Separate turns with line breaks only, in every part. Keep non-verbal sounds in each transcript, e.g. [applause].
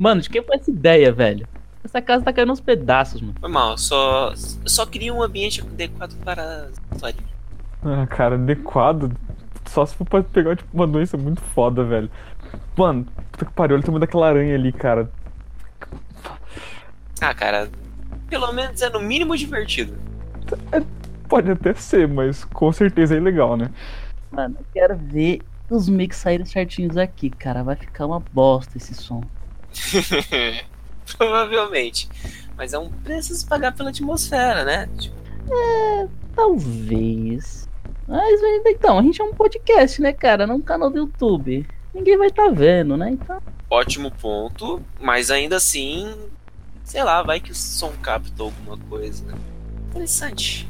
Mano, de quem foi essa ideia, velho? Essa casa tá caindo uns pedaços, mano.
Foi mal, só, só queria um ambiente adequado para a história.
Ah, cara, adequado. Só se for pra pegar, tipo, uma doença muito foda, velho. Mano, puta que pariu, olha o tamanho daquela aranha ali, cara.
Ah, cara, pelo menos é no mínimo divertido.
Pode até ser, mas com certeza é ilegal, né?
Mano, eu quero ver os mix saírem certinhos aqui, cara. Vai ficar uma bosta esse som. [laughs]
Provavelmente. Mas é um preço a se pagar pela atmosfera, né? Tipo,
É, talvez. Mas então, a gente é um podcast, né, cara? Não um canal do YouTube. Ninguém vai tá vendo, né? Então.
ótimo ponto, mas ainda assim, sei lá, vai que o som captou alguma coisa. né? Interessante.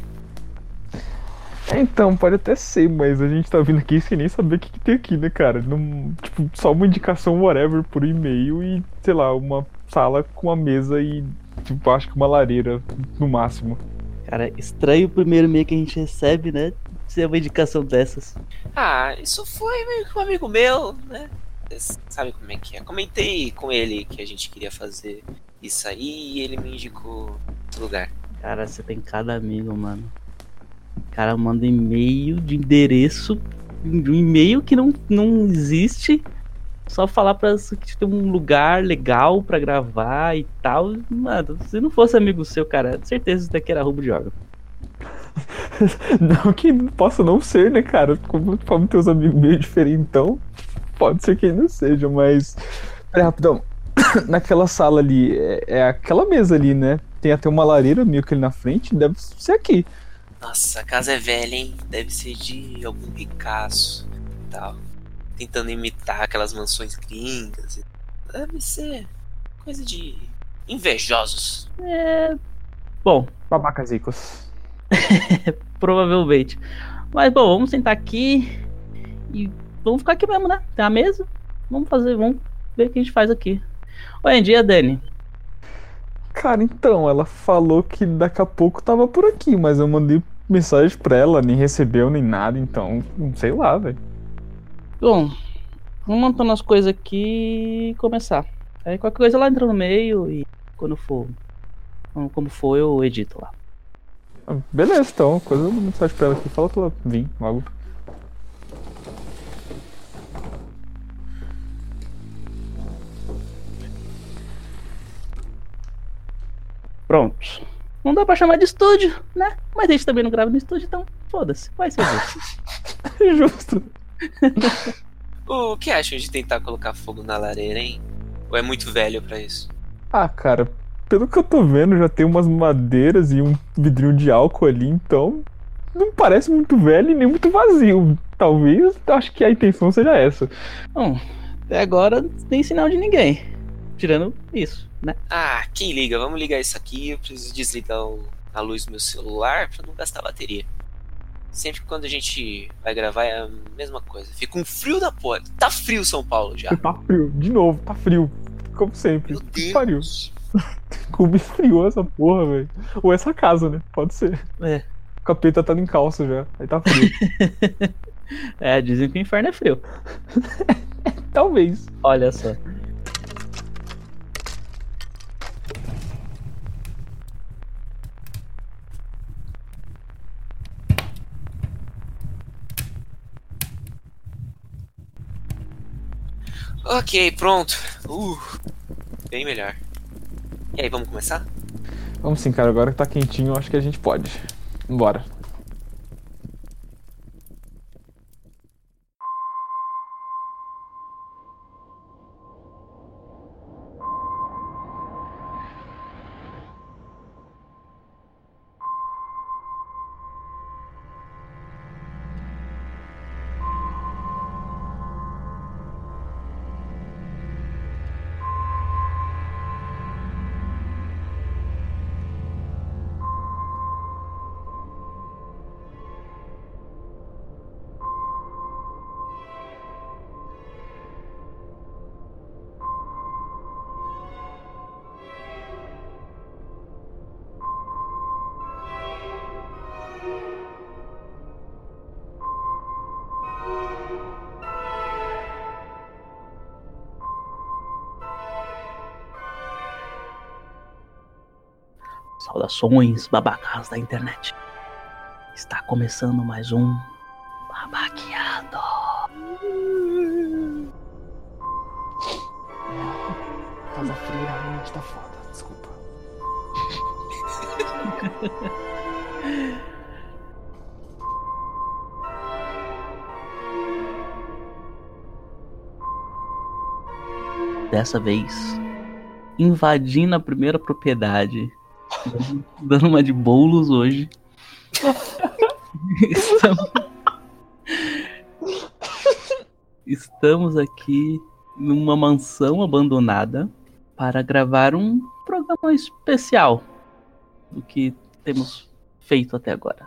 É, então, pode até ser, mas a gente tá vindo aqui sem nem saber o que, que tem aqui, né, cara? Não, tipo, só uma indicação whatever por e-mail e, sei lá, uma sala com uma mesa e, tipo, acho que uma lareira no máximo.
Cara, estranho o primeiro e-mail que a gente recebe, né? Ser uma indicação dessas.
Ah, isso foi meio que um amigo meu, né? Vocês sabem como é que é. Comentei com ele que a gente queria fazer isso aí e ele me indicou esse lugar.
Cara, você tem cada amigo, mano. O cara manda e-mail de endereço, de um e-mail que não, não existe. Só falar pra que tem um lugar legal pra gravar e tal. Mano, se não fosse amigo seu, cara, certeza isso daqui era roubo de jogo. [laughs]
Não que possa não ser, né, cara? Como, como teus amigos meio diferentão, pode ser que não seja, mas. Peraí, rapidão. [coughs] Naquela sala ali, é, é aquela mesa ali, né? Tem até uma lareira meio que ali na frente, deve ser aqui.
Nossa, a casa é velha, hein? Deve ser de algum ricaço e tal. Tentando imitar aquelas mansões gringas. Deve ser coisa de invejosos.
É. Bom,
Babacas ricos. [laughs]
provavelmente. Mas bom, vamos sentar aqui e vamos ficar aqui mesmo, né? Tem a mesa? Vamos fazer, vamos ver o que a gente faz aqui. Oi, dia, Dani.
Cara, então, ela falou que daqui a pouco tava por aqui, mas eu mandei mensagem pra ela, nem recebeu nem nada, então, não sei lá, velho.
Bom, vamos montando as coisas aqui e começar. Aí qualquer coisa ela entra no meio e quando for. Como for, eu edito lá.
Ah, Beleza, então, coisa eu mensagem pra ela aqui, fala pra ela vir logo.
Pronto. Não dá pra chamar de estúdio, né? Mas a gente também não grava no estúdio, então foda-se. Vai ser justo. [laughs]
Justo.
O que acham de tentar colocar fogo na lareira, hein? Ou é muito velho pra isso?
Ah, cara, pelo que eu tô vendo, já tem umas madeiras e um vidrinho de álcool ali, então não parece muito velho e nem muito vazio. Talvez, acho que a intenção seja essa.
Bom, até agora não tem sinal de ninguém. Tirando isso, né?
Ah, quem liga? Vamos ligar isso aqui. Eu preciso desligar o- a luz do meu celular pra não gastar bateria. Sempre que quando a gente vai gravar é a mesma coisa. Fica um frio da porra. Tá frio São Paulo já.
Tá frio, de novo, tá frio. Como sempre.
Meu
Que pariu.
Deus. [laughs]
Como esfriou essa porra, velho. Ou essa casa, né? Pode ser.
É.
O capeta tá em calça já. Aí tá frio. [laughs]
É, dizem que o inferno é frio. [laughs]
Talvez.
Olha só.
Ok, pronto. Uh, bem melhor. E aí, vamos começar?
Vamos sim, cara. Agora que tá quentinho, acho que a gente pode. Bora.
Saudações, babacas da internet. Está começando mais um Babaqueado.
Casa fria realmente tá foda, desculpa.
Dessa vez, invadindo a primeira propriedade, [laughs] dando- uma de bolos hoje. [laughs] Estamos... Estamos aqui numa mansão abandonada para gravar um programa especial do que temos feito até agora.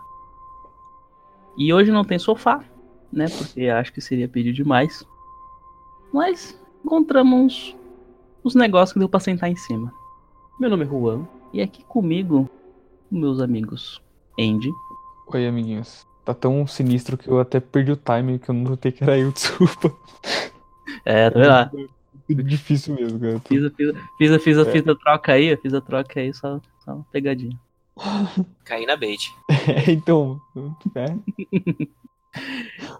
E hoje não tem sofá, né? Porque acho que seria pedir demais. Mas encontramos os negócios que deu pra sentar em cima. Meu nome é Juan e aqui comigo meus amigos Andy,
Oi, amiguinhos. Tá tão sinistro que eu até perdi o time que eu não notei que era eu, [laughs] desculpa.
é, tá vendo lá?
Muito difícil mesmo, cara.
Fiz, a- fiz, a- fiz, a- fiz,
É.
fiz a troca aí, eu fiz a troca aí, só, só uma pegadinha. [laughs]
Caí na bait.
É, então. É.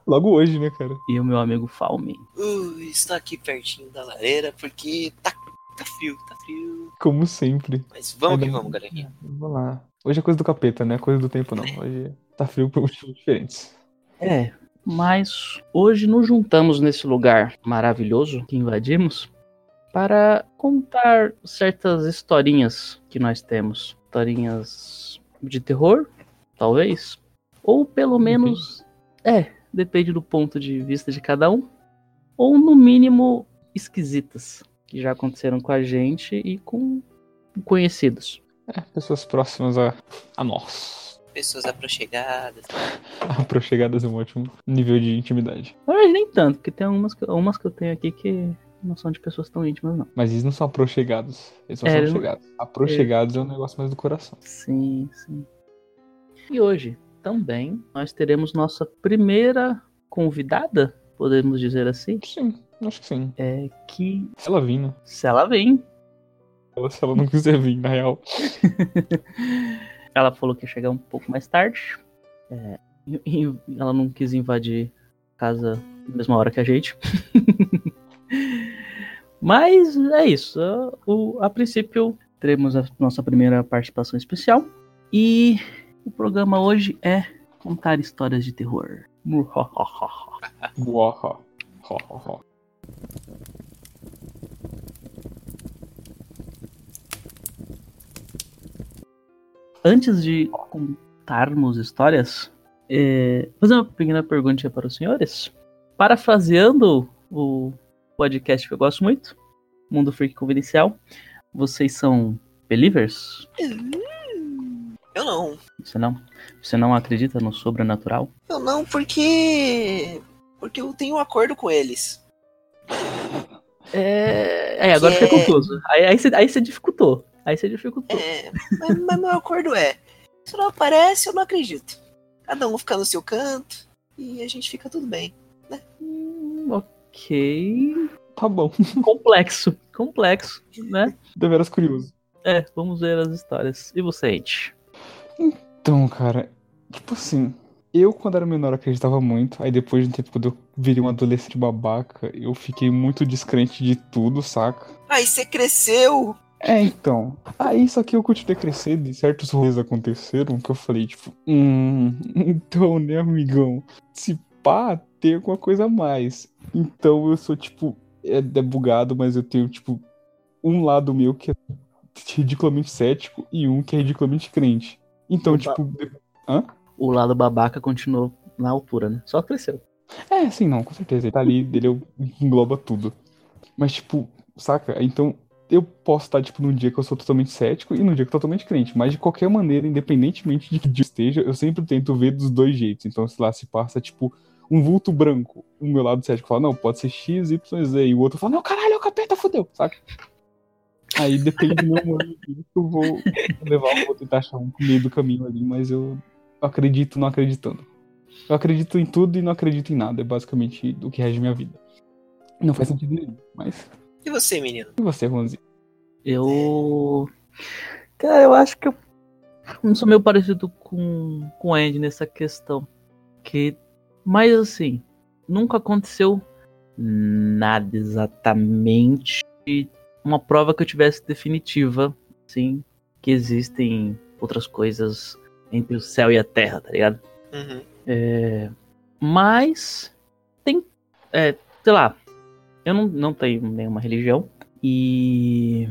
Logo hoje, né, cara?
E o meu amigo Falme.
Uh, estou aqui pertinho da lareira porque tá, tá frio, tá frio.
Como sempre.
Mas vamos que
Ainda-
vamos, galerinha.
Vamos lá. Hoje é coisa do capeta, né? Coisa do tempo não. Hoje tá frio por motivos diferentes.
É, mas hoje nos juntamos nesse lugar maravilhoso que invadimos para contar certas historinhas que nós temos. Historinhas de terror, talvez. Ou pelo menos. É, depende do ponto de vista de cada um. Ou no mínimo esquisitas. Que já aconteceram com a gente e com conhecidos.
É, pessoas próximas a, a nós.
Pessoas aproximadas. [laughs]
Aproxigadas é um ótimo nível de intimidade.
Mas nem tanto, porque tem algumas que, algumas que eu tenho aqui que não são de pessoas tão íntimas, não.
Mas eles não são aproxigados. Eles só
É,
são chegados. Aproxigados é um negócio mais do coração.
Sim, sim. E hoje também nós teremos nossa primeira convidada, podemos dizer assim,
Sim, acho que sim.
é que
Se ela vir, né?
se ela vem,
Ela- Se ela não quiser vir, na real. [laughs]
ela falou que ia chegar um pouco mais tarde. é, e- ela não quis invadir a casa na mesma hora que a gente. [laughs] Mas é isso. a- o- a princípio, teremos a nossa primeira participação especial. E o programa hoje é contar histórias de terror. Antes de contarmos histórias, é, vou fazer uma pequena pergunta para os senhores. Parafraseando o podcast que eu gosto muito, Mundo Freak Confidencial, vocês são believers?
Eu não.
Você não? Você não acredita no sobrenatural?
Eu não porque. Porque eu tenho um acordo com eles.
É, é agora
Que
fica
é-
confuso. Aí, aí, você, aí você dificultou. Aí você dificultou.
É, mas, mas meu acordo é: se não aparece, eu não acredito. Cada um fica no seu canto e a gente fica tudo bem.
Hum, ok.
Tá bom. [laughs]
Complexo. Complexo, né?
Deveras curioso.
É, vamos ver as histórias. E você, Ed?
Então, cara, tipo assim, eu quando era menor acreditava muito, aí depois de um tempo, quando eu virei um adolescente babaca, eu fiquei muito descrente de tudo, saca?
Aí você cresceu!
É, então. Aí só que eu continuei crescendo e certos rolês aconteceram que eu falei, tipo, hum, [laughs] então, né, amigão? Se pá, tem alguma coisa a mais. Então eu sou, tipo, é, é bugado, mas eu tenho, tipo, um lado meu que é ridiculamente cético e um que é ridiculamente crente. Então,
Opa.
tipo, de- hã?
O lado babaca continuou na altura, né? Só cresceu.
É, sim, não, com certeza. Ele tá ali, ele engloba tudo. Mas, tipo, saca? Então, eu posso estar, tipo, num dia que eu sou totalmente cético e num dia que eu tô totalmente crente. Mas, de qualquer maneira, independentemente de que esteja, eu sempre tento ver dos dois jeitos. Então, sei lá, se passa, tipo, um vulto branco, o meu lado cético fala, não, pode ser X, Y, Z. E o outro fala, não, caralho, é o capeta, fodeu, saca? Aí depende do meu que eu vou levar, eu vou tentar achar um meio do caminho ali, mas eu acredito não acreditando. Eu acredito em tudo e não acredito em nada. É basicamente o que rege minha vida. Não faz sentido nenhum. Mas.
E você, menino?
E você, Ronzi?
Eu. Cara, eu acho que eu eu sou meio parecido com, com o Andy nessa questão. Que, mas assim, nunca aconteceu nada exatamente uma prova que eu tivesse definitiva, assim, que existem outras coisas entre o céu e a terra, tá ligado?
Uhum.
É, mas tem, é, sei lá, eu não, não tenho nenhuma religião e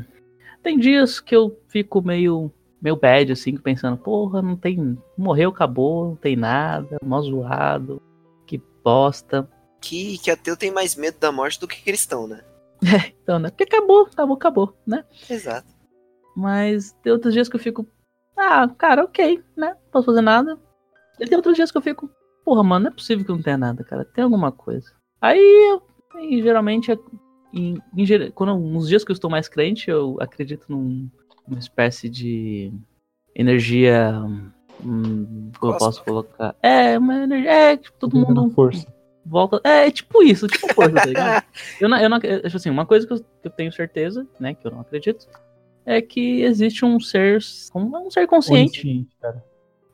tem dias que eu fico meio meio bad assim, pensando, porra, não tem, morreu, acabou, não tem nada, mó zoado, que bosta.
Que, que ateu tem mais medo da morte do que cristão, né?
É, [laughs] então, né? Porque acabou, acabou, acabou, né?
Exato.
Mas tem outros dias que eu fico, ah, cara, ok, né? Não posso fazer nada. E tem outros dias que eu fico, porra, mano, não é possível que não tenha nada, cara. Tem alguma coisa. Aí eu, e, geralmente, é, em, em, quando, nos dias que eu estou mais crente, eu acredito num, numa espécie de energia. Hum, como eu posso colocar? É, uma energia. É, tipo, todo mundo.
Força.
Volta. É, é tipo isso, tipo força, tá ligado? [laughs] eu não, eu não, tipo assim, uma coisa que eu, que eu tenho certeza, né, que eu não acredito, é que existe um ser, um, um ser consciente.
Onisciente, cara.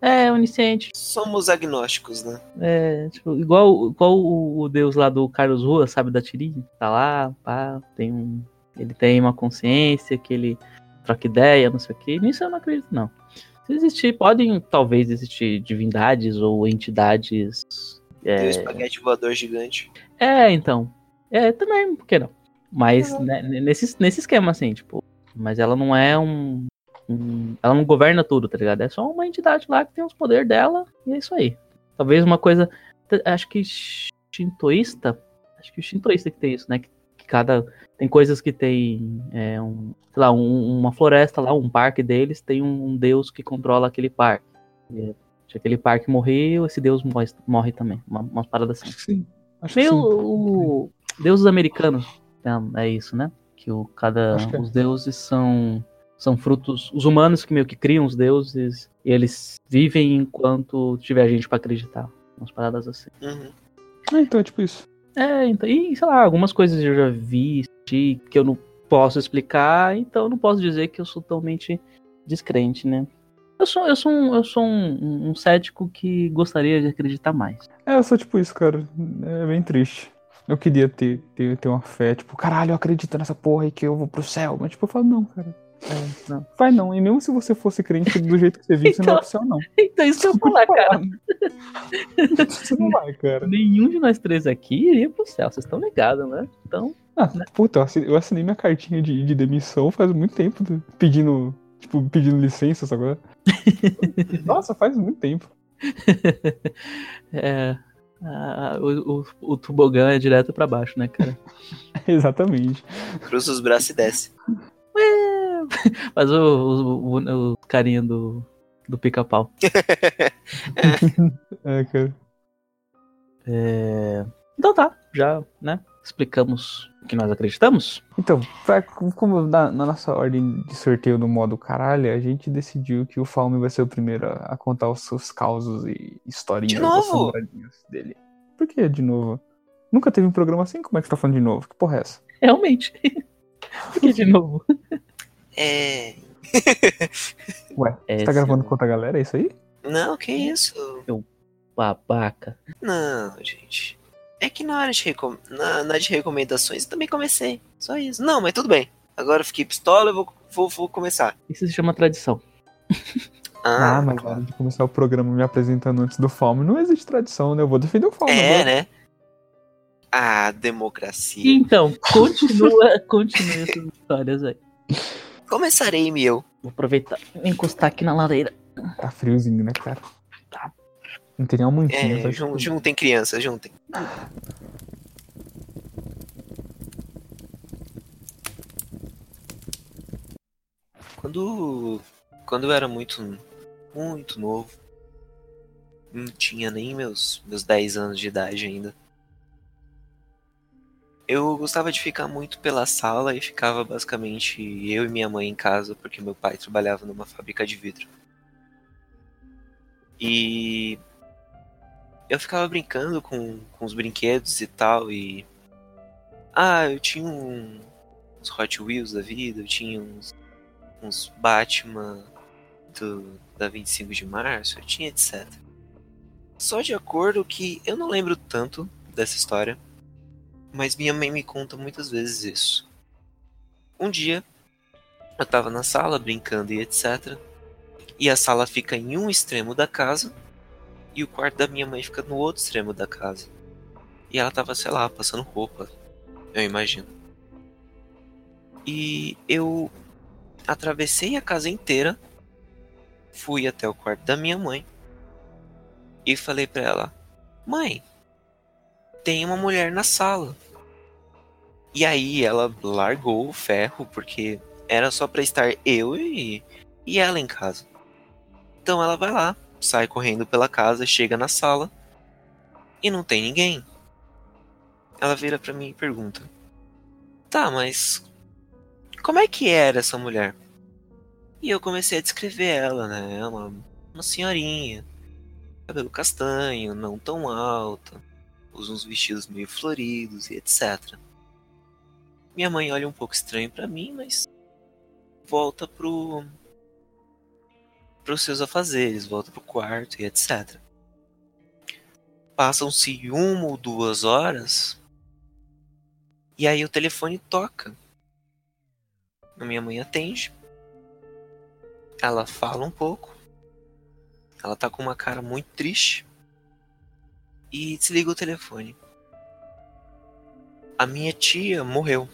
É, onisciente.
Somos agnósticos, né?
É, tipo, igual, igual o, o deus lá do Carlos Rua, sabe, da tirinha? Tá lá, pá, tem um. Ele tem uma consciência que ele troca ideia, não sei o que. Nisso eu não acredito, não. Se existir, podem talvez existir divindades ou entidades.
É... Tem o espaguete voador gigante.
É, então. É, também, por que não? Mas uhum. né, nesse, nesse esquema, assim, tipo, mas ela não é um, um, Ela não governa tudo, tá ligado? É só uma entidade lá que tem os poderes dela e é isso aí. Talvez uma coisa. Acho que shintoísta. Acho que o shintoísta que tem isso, né? Que, que cada. Tem coisas que tem. É, um, sei lá, um, uma floresta lá, um parque deles, tem um, deus que controla aquele parque. E, se aquele parque morreu, esse deus morre, morre também. Uma, umas paradas assim.
Sim. Acho
Meio
sim.
o deuses americanos. É, é isso, né? Que o cada
que é.
os deuses são são frutos os humanos que meio que criam os deuses e eles vivem enquanto tiver gente pra acreditar umas paradas assim
Uhum.
Ah, então é tipo isso.
é então e sei lá algumas coisas eu já vi que eu não posso explicar então eu não posso dizer que eu sou totalmente descrente né eu sou eu sou um, eu sou um, um cético que gostaria de acreditar mais
É, eu sou tipo isso, cara. É bem triste. Eu queria ter, ter, ter uma fé, tipo, caralho, eu acredito nessa porra aí que eu vou pro céu. Mas, tipo, eu falo, não, cara. É, não. Vai não. E mesmo se você fosse crente do jeito que você vive, você não vai pro céu, não.
então isso que eu falar cara [laughs]
Você não vai, cara.
nenhum de nós três aqui iria pro céu vocês estão ligados né então
Ah, puta, eu assinei, minha cartinha de, de demissão faz muito tempo, tá? pedindo, tipo, pedindo licença, sabe? [laughs] Nossa, faz muito tempo. [laughs]
é, ah, o, o, o tobogã é direto pra baixo, né, cara? [laughs] [laughs]
Exatamente.
Cruza os braços e desce.
Mas o, o, o, o carinha do, do pica-pau. [laughs]
É, cara.
É, Então tá, já, né? Explicamos o que nós acreditamos.
Então, pra- como na, na nossa ordem de sorteio do modo caralho, a gente decidiu que o Falme vai ser o primeiro a, a contar os seus causos e historinhas
De novo?
dele. Por que de novo? Nunca teve um programa assim? Como é que você tá falando de novo? Que porra é essa?
Realmente. [laughs] Porque, de novo.
É. [laughs]
Ué, você
É,
tá gravando
sim.
com outra galera? É isso aí?
Não, que isso?
Babaca.
Não, gente. É que na hora de, recom... na, na de recomendações eu também comecei. Só isso. Não, mas tudo bem. Agora eu fiquei pistola, eu vou, vou, vou começar.
Isso se chama tradição.
Ah,
mas na hora de começar o programa me apresentando antes do Falme, não existe tradição, né? Eu vou defender o Falme.
É,
agora.
né? Ah, democracia.
Então, continua, [laughs] continua essas histórias aí.
Começarei, meu.
Vou aproveitar e encostar aqui na lareira.
Tá friozinho, né, cara? Não tem mantinha.
É, jun- juntem crianças, juntem. Quando, quando eu era muito, muito novo, não tinha nem meus, meus 10 anos de idade ainda. Eu gostava de ficar muito pela sala e ficava basicamente eu e minha mãe em casa, porque meu pai trabalhava numa fábrica de vidro. E eu ficava brincando com, com os brinquedos e tal, e. Ah, eu tinha um, uns Hot Wheels da vida, eu tinha uns, uns Batman, do, da 25 de março, eu tinha etc. Só de acordo que eu não lembro tanto dessa história, mas minha mãe me conta muitas vezes isso. Um dia, eu tava na sala brincando e etc. E a sala fica em um extremo da casa e o quarto da minha mãe fica no outro extremo da casa. E ela tava, sei lá, passando roupa, eu imagino. E eu atravessei a casa inteira, fui até o quarto da minha mãe e falei para ela: "Mãe, tem uma mulher na sala". E aí ela largou o ferro porque era só para estar eu e, e ela em casa. Então ela vai lá, sai correndo pela casa, chega na sala e não tem ninguém. Ela vira para mim e pergunta: "Tá, mas como é que era essa mulher?" E eu comecei a descrever ela, né? Uma, uma senhorinha, cabelo castanho, não tão alta, usa uns vestidos meio floridos e etc. Minha mãe olha um pouco estranho para mim, mas volta pro pros seus afazeres, volta pro quarto e etc. Passam-se uma ou duas horas e aí o telefone toca. A minha mãe atende. Ela fala um pouco. Ela tá com uma cara muito triste. E desliga o telefone. A minha tia morreu.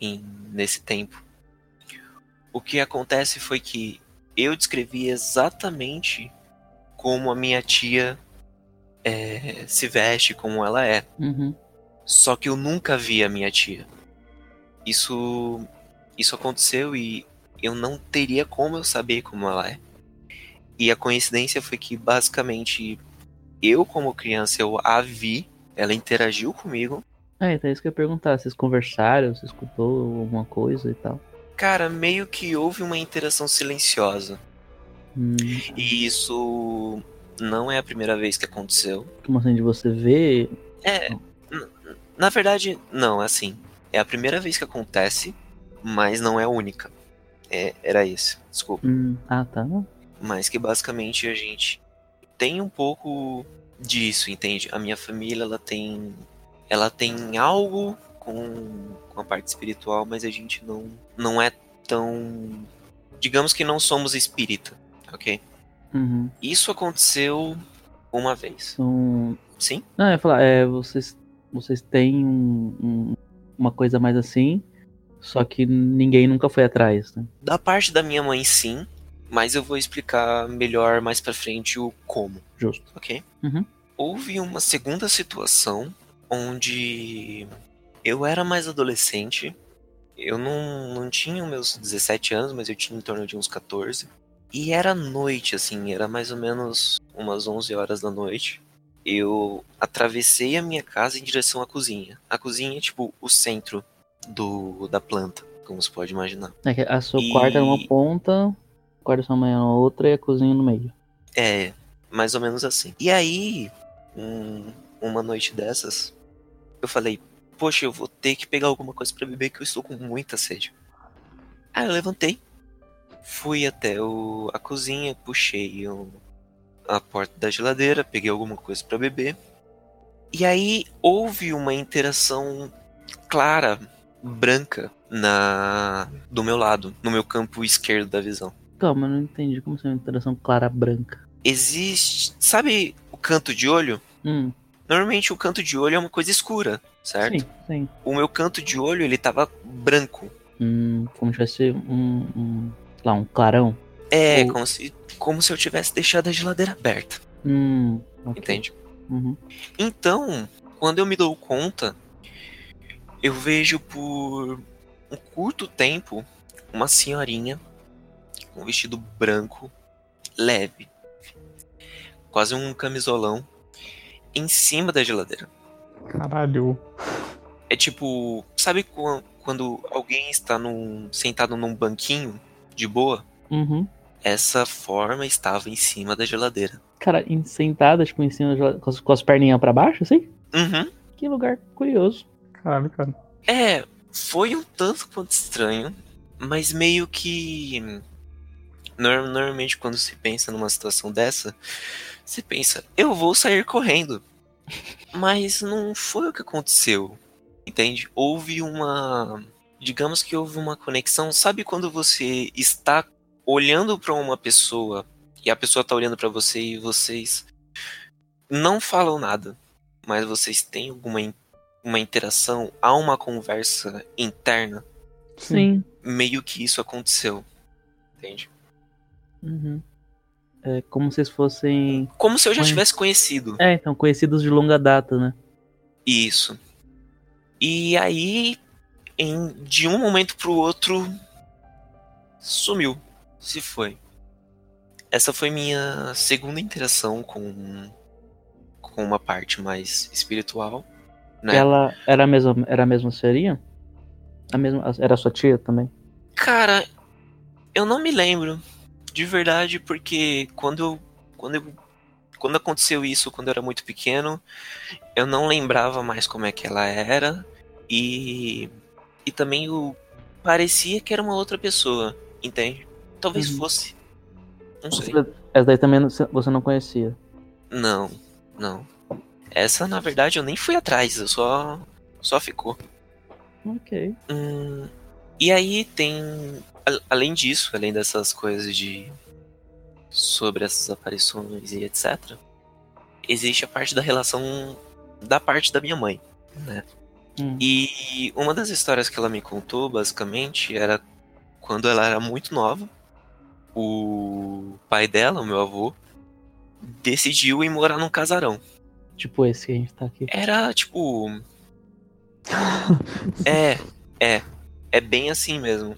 Em, nesse tempo. O que acontece foi que eu descrevi exatamente como a minha tia é, se veste, como ela é.
Uhum.
Só que eu nunca vi a minha tia. Isso, isso aconteceu e eu não teria como eu saber como ela é. E a coincidência foi que basicamente eu, como criança, eu a vi, ela interagiu comigo.
É, então é isso que eu ia perguntar. Vocês conversaram, você escutou alguma coisa e tal?
Cara, meio que houve uma interação silenciosa.
Hum,
E isso não é a primeira vez que aconteceu.
como assim, de você ver?
É, na verdade, não, assim. É a primeira vez que acontece, mas não é a única. É, era isso, desculpa.
Hum, ah, tá.
Mas que basicamente a gente tem um pouco disso, entende? A minha família, ela tem ela tem algo com, com a parte espiritual, mas a gente não não é tão digamos que não somos espírita, OK?
Uhum.
Isso aconteceu uma vez.
Então,
Sim?
Não, eu ia falar, é, vocês, vocês têm um- um- uma coisa mais assim, só que ninguém nunca foi atrás, né?
Da parte da minha mãe, sim, mas eu vou explicar melhor mais pra frente o como.
Justo.
ok?
Uhum.
Houve uma segunda situação onde eu era mais adolescente. Eu não, não tinha os meus 17 anos, mas eu tinha em torno de uns 14. E era noite, assim, era mais ou menos umas 11 horas da noite. Eu atravessei a minha casa em direção à cozinha. A cozinha é tipo o centro do, da planta, como você pode imaginar.
É que a sua
E-
quarta era uma ponta, o quarto da sua mãe na outra e a cozinha no meio.
É, mais ou menos assim. E aí, um- uma noite dessas, eu falei, poxa, eu vou ter que pegar alguma coisa pra beber que eu estou com muita sede. Aí eu levantei, fui até o, a cozinha, puxei o- a porta da geladeira, peguei alguma coisa pra beber. E aí houve uma interação clara, branca, na do meu lado, no meu campo esquerdo da visão.
Calma, eu não entendi como assim uma interação clara branca.
existe. Sabe o canto de olho?
Hum,
Normalmente o canto de olho é uma coisa escura, certo?
sim, sim.
O meu canto de olho ele tava branco.
Hum, como se tivesse um, um, lá, um clarão.
É,
Ou-
como se como se eu tivesse deixado a geladeira aberta,
Hum, ok.
entende?
Uhum.
Então, quando eu me dou conta, eu vejo por um curto tempo uma senhorinha com um vestido branco leve, quase um camisolão, em cima da geladeira.
Caralho.
É tipo, sabe quan- quando alguém está num, sentado num banquinho de boa?
Uhum.
Essa forma estava em cima da geladeira.
Cara, em- sentada, tipo, em cima, da- com as, com as perninhas pra baixo, assim?
Uhum.
Que lugar curioso.
Caralho, cara.
É, foi um tanto quanto estranho, mas meio que Nor- Normalmente, quando se pensa numa situação dessa, você pensa, eu vou sair correndo. Mas não foi o que aconteceu. Entende? Houve uma. Digamos que houve uma conexão. Sabe quando você está olhando para uma pessoa e a pessoa está olhando para você e vocês não falam nada, mas vocês têm alguma uma interação, há uma conversa interna?
Sim.
Meio que isso aconteceu. Entende?
Uhum. É como se eles fossem.
Como se eu já
Mas-
tivesse conhecido.
É, então, conhecidos de longa data, né?
Isso. E aí, em- de um momento pro outro, sumiu. Se foi. Essa foi minha segunda interação com, com uma parte mais espiritual. Né?
Ela era a mesma, era a mesma seria? A mesma, era a sua tia também?
Cara, eu não me lembro de verdade, porque quando eu, quando eu, quando aconteceu isso, quando eu era muito pequeno, eu não lembrava mais como é que ela era e e também eu parecia que era uma outra pessoa, entende? Talvez
Uhum.
fosse. Não sei.
Essa daí também você não conhecia.
Não, não. Essa na verdade eu nem fui atrás, eu só só ficou.
Ok.
Hum, e aí tem. A- Além disso, além dessas coisas de. sobre essas aparições e etc. Existe a parte da relação da parte da minha mãe, né?
Hum.
E uma das histórias que ela me contou, basicamente, era quando ela era muito nova. O pai dela, o meu avô, decidiu ir morar num casarão.
Tipo esse que a gente tá aqui.
Era tipo. [laughs] é, é. É bem assim mesmo.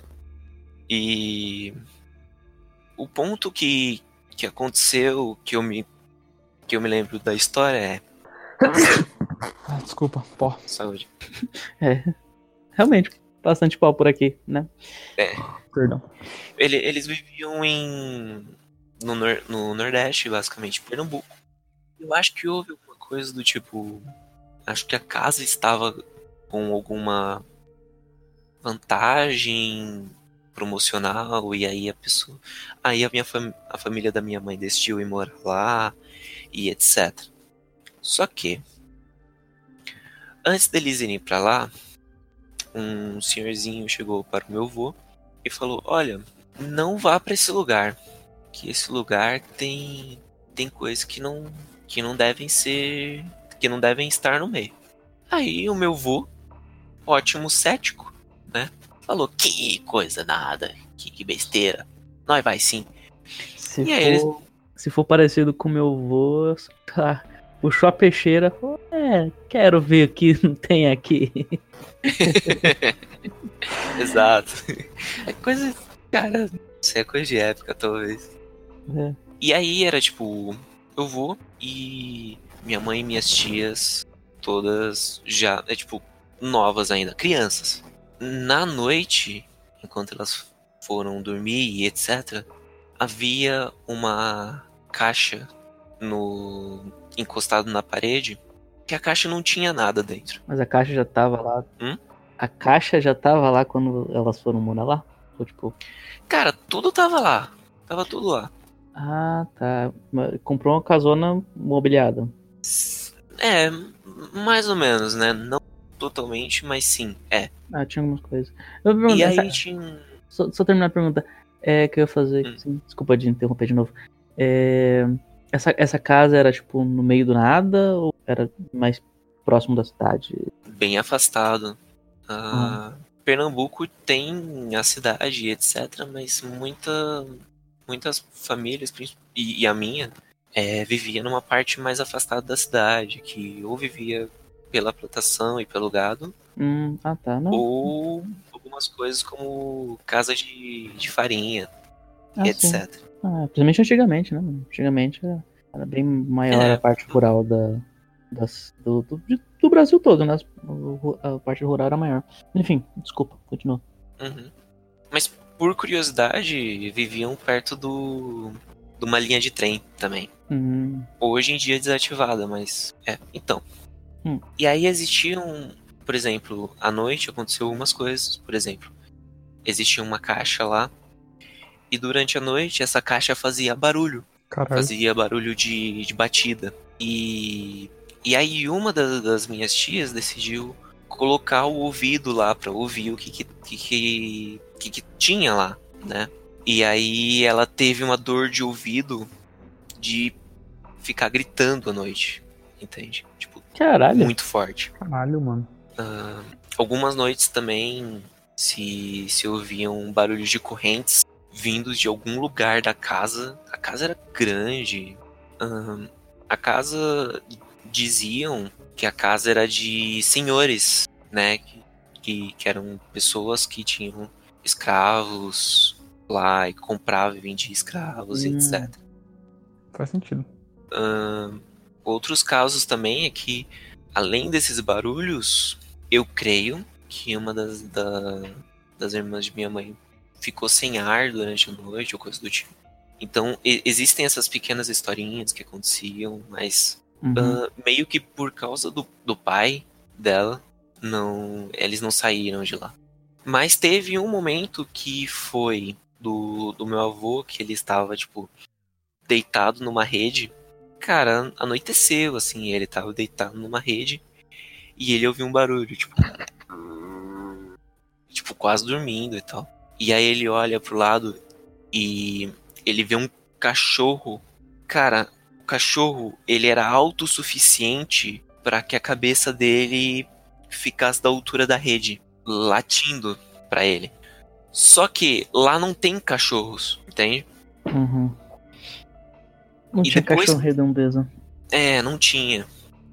E. O ponto que, que aconteceu, que eu me. que eu me lembro da história é. [coughs]
Ah, desculpa, pó.
Saúde. [laughs]
É. Realmente, bastante pau por aqui, né?
Perdão.
Ele- eles viviam em. No, nor- no Nordeste, basicamente, Pernambuco. Eu acho que houve alguma coisa do tipo. Acho que a casa estava com alguma vantagem promocional e aí a pessoa. Aí a minha fam- a família da minha mãe decidiu ir morar lá e etc. Só que antes deles irem pra lá, um senhorzinho chegou para o meu avô e falou: "Olha, não vá pra esse lugar, que esse lugar tem tem coisas que não que não devem ser que não devem estar no meio". Aí o meu vô, ótimo cético? Falou: "Que coisa nada, que, besteira. Nós vai sim".
Se,
E
for,
aí, eles-
se for parecido com meu avô, tá, puxou a peixeira, falou, é, quero ver o que [laughs] não tem aqui. [laughs]
Exato. É coisa, cara, isso é coisa de época talvez.
É.
E aí era tipo, eu vou e minha mãe e minhas tias, todas já, é tipo, novas ainda, crianças. Na noite, enquanto elas foram dormir e etc, havia uma caixa no encostado na parede, que a caixa não tinha nada dentro.
Mas a caixa já tava lá.
Hum?
A caixa já tava lá quando elas foram morar lá? Ou tipo,
Cara, tudo tava lá. Tava tudo lá.
ah, tá. Comprou uma casona mobiliada.
É, mais ou menos, né? Não totalmente, mas sim, é.
Ah, tinha algumas coisas.
E aí
essa-
tinha.
só, só terminar a pergunta. É que eu ia fazer.
Hum.
desculpa de interromper de novo. É, essa, essa casa era tipo no meio do nada ou era mais próximo da cidade?
bem afastado. Ah, Pernambuco tem a cidade, etc., mas muita, muitas famílias, e, e a minha, é, vivia numa parte mais afastada da cidade, que ou vivia pela plantação e pelo gado,
Hum, ah, tá. Não.
ou algumas coisas como casa de, de farinha,
ah,
e
sim.
etc.
Ah, principalmente antigamente, né? Antigamente era, era bem maior
É.
a parte rural da, das, do, do, do Brasil todo, né? A parte rural era maior. Enfim, desculpa, continua.
Uhum. Mas por curiosidade, viviam perto do de uma linha de trem também.
Hum,
Hoje em dia é desativada, mas é. Então.
Hum.
E aí existiam, por exemplo, à noite aconteceu algumas coisas. Por exemplo, existia uma caixa lá E durante a noite essa caixa fazia barulho.
Caralho.
Fazia barulho de, de batida. E, e aí uma das, das minhas tias decidiu colocar o ouvido lá pra ouvir o que que, que, que, que, que tinha lá, né? E aí ela teve uma dor de ouvido de ficar gritando à noite, entende?
Caralho.
muito forte.
Caralho, mano.
Ah, algumas noites também se, se ouviam barulhos de correntes vindos de algum lugar da casa. A casa era grande. Ah, a casa diziam que a casa era de senhores, né? Que, que, que eram pessoas que tinham escravos lá e compravam e vendiam escravos, e
Hum.
etc.
Faz sentido.
Ahn, outros casos também é que, além desses barulhos, eu creio que uma das, da- das irmãs de minha mãe ficou sem ar durante a noite ou coisa do tipo. Então, e- existem essas pequenas historinhas que aconteciam, mas
Uhum.
ah, meio que por causa do, do pai dela, não, eles não saíram de lá. Mas teve um momento que foi do, do meu avô, que ele estava, tipo, deitado numa rede. Cara, anoiteceu, assim, ele tava deitado numa rede e ele ouviu um barulho, tipo. Tipo, quase dormindo e tal. E aí ele olha pro lado e ele vê um cachorro. Cara, o cachorro, ele era autossuficiente para que a cabeça dele ficasse da altura da rede, latindo pra ele. Só que lá não tem cachorros, entende?
Uhum. Não
E
tinha
depois-
cachorro redondeza.
É, não tinha.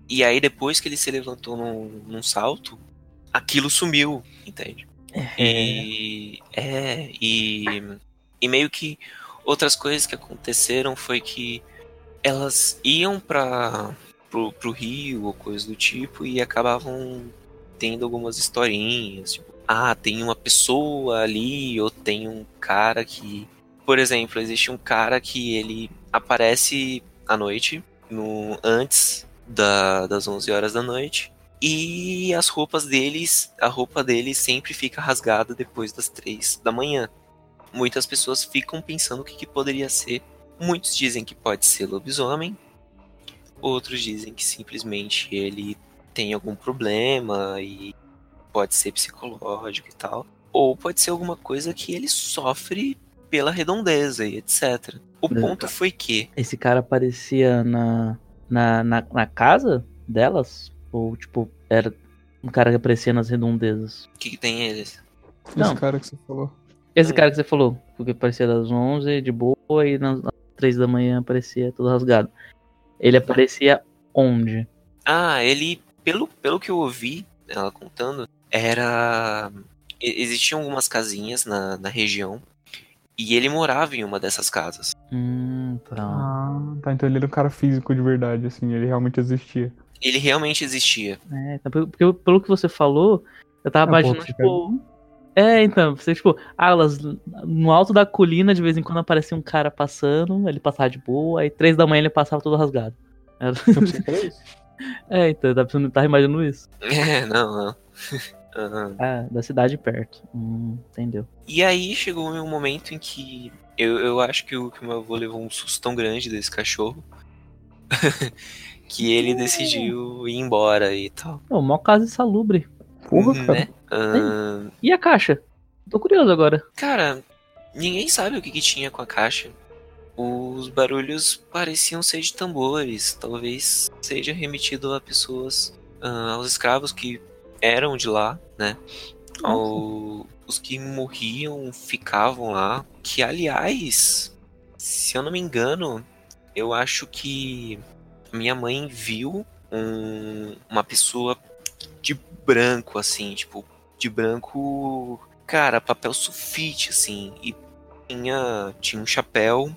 E aí depois que ele se levantou num, num salto, aquilo sumiu, entende? E é, e, e meio que outras coisas que aconteceram foi que elas iam para pro, pro rio ou coisa do tipo e acabavam tendo algumas historinhas, tipo, ah, tem uma pessoa ali ou tem um cara que, por exemplo, existe um cara que ele aparece à noite, no antes da, das 11 horas da noite e as roupas deles, a roupa dele sempre fica rasgada depois das três da manhã. Muitas pessoas ficam pensando o que, que poderia ser. Muitos dizem que pode ser lobisomem. Outros dizem que simplesmente ele tem algum problema e pode ser psicológico e tal. Ou pode ser alguma coisa que ele sofre pela redondeza e etc. O
É.
ponto foi que
Esse cara aparecia na, na, na, na casa delas? Ou, tipo, era um cara que aparecia nas redondezas?
o que, que tem eles?
Não.
Esse cara que você falou.
Esse cara que você falou, porque aparecia das 11 de boa e nas, nas 3 da manhã aparecia todo rasgado. Ele aparecia onde?
Ah, ele, pelo, pelo que eu ouvi ela contando, era. Existiam algumas casinhas na, na região e ele morava em uma dessas casas.
Hum, tá.
Ah, tá. Então ele era um cara físico de verdade, assim. Ele realmente existia.
Ele realmente existia.
É, então, porque, pelo que você falou, eu tava
Ah,
imaginando, tipo. É, então, você, tipo, ah, elas no alto da colina, de vez em quando aparecia um cara passando, ele passava de boa, aí três da manhã ele passava todo rasgado. Era-
isso. [laughs]
é, então, eu tava, tava imaginando isso. [laughs]
É, não, não. Aham.
Ah, da cidade perto. Hum, entendeu?
E aí chegou um momento em que eu, eu acho que o, que o meu avô levou um susto tão grande desse cachorro [laughs] que ele decidiu ir embora e tal.
Pô, mó casa insalubre.
Porra, cara.
Né? Ahn,
E a caixa? Tô curioso agora.
Cara, ninguém sabe o que, que tinha com a caixa. Os barulhos pareciam ser de tambores, talvez seja remetido a pessoas, ah, aos escravos que eram de lá, né? Ao- os que morriam ficavam lá. Que, aliás, se eu não me engano, eu acho que minha mãe viu um- uma pessoa de branco, assim, tipo, de branco cara, papel sulfite, assim, e tinha, tinha um chapéu,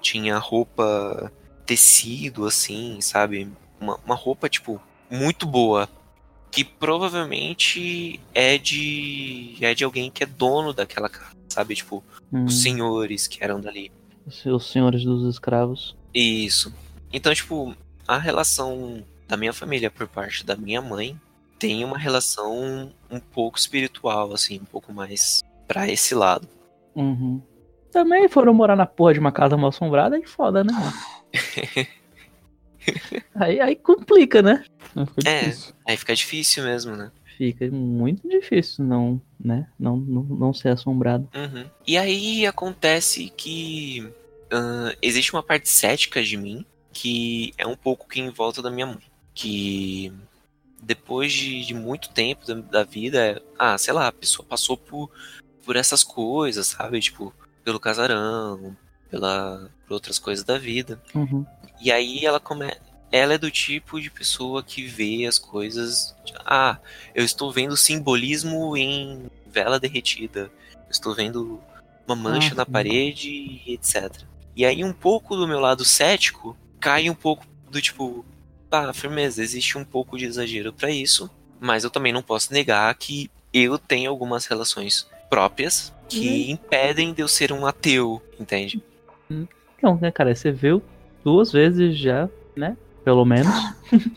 tinha roupa tecido, assim, sabe? Uma, uma roupa, tipo, muito boa. Que provavelmente é de. é de alguém que é dono daquela casa, sabe? Tipo,
Hum,
os senhores que eram dali.
os- senhores dos escravos.
Isso. Então, tipo, a relação da minha família por parte da minha mãe tem uma relação um pouco espiritual, assim, um pouco mais pra esse lado.
Uhum. Também foram morar na porra de uma casa mal assombrada e foda, né? [laughs] aí, aí complica, né?
Aí fica
É.
difícil.
Aí fica difícil mesmo, né?
Fica muito difícil não, né? Não, não, não ser assombrado.
Uhum. E aí acontece que ah, existe uma parte cética de mim que é um pouco que em volta da minha mãe. Que depois de, de muito tempo da, da vida, ah, sei lá, a pessoa passou por, por essas coisas, sabe? Tipo, pelo casarão, pela, por outras coisas da vida.
Uhum.
E aí ela come... ela é do tipo de pessoa que vê as coisas. de, Ah, eu estou vendo simbolismo em vela derretida. Eu estou vendo uma mancha
Ah,
na
sim.
parede e etc. E aí um pouco do meu lado cético cai um pouco do tipo, tá, firmeza, existe um pouco de exagero pra isso, mas eu também não posso negar que eu tenho algumas relações próprias que impedem de eu ser um ateu, entende?
Então, né, cara, você viu duas vezes já, né? Pelo menos. [laughs]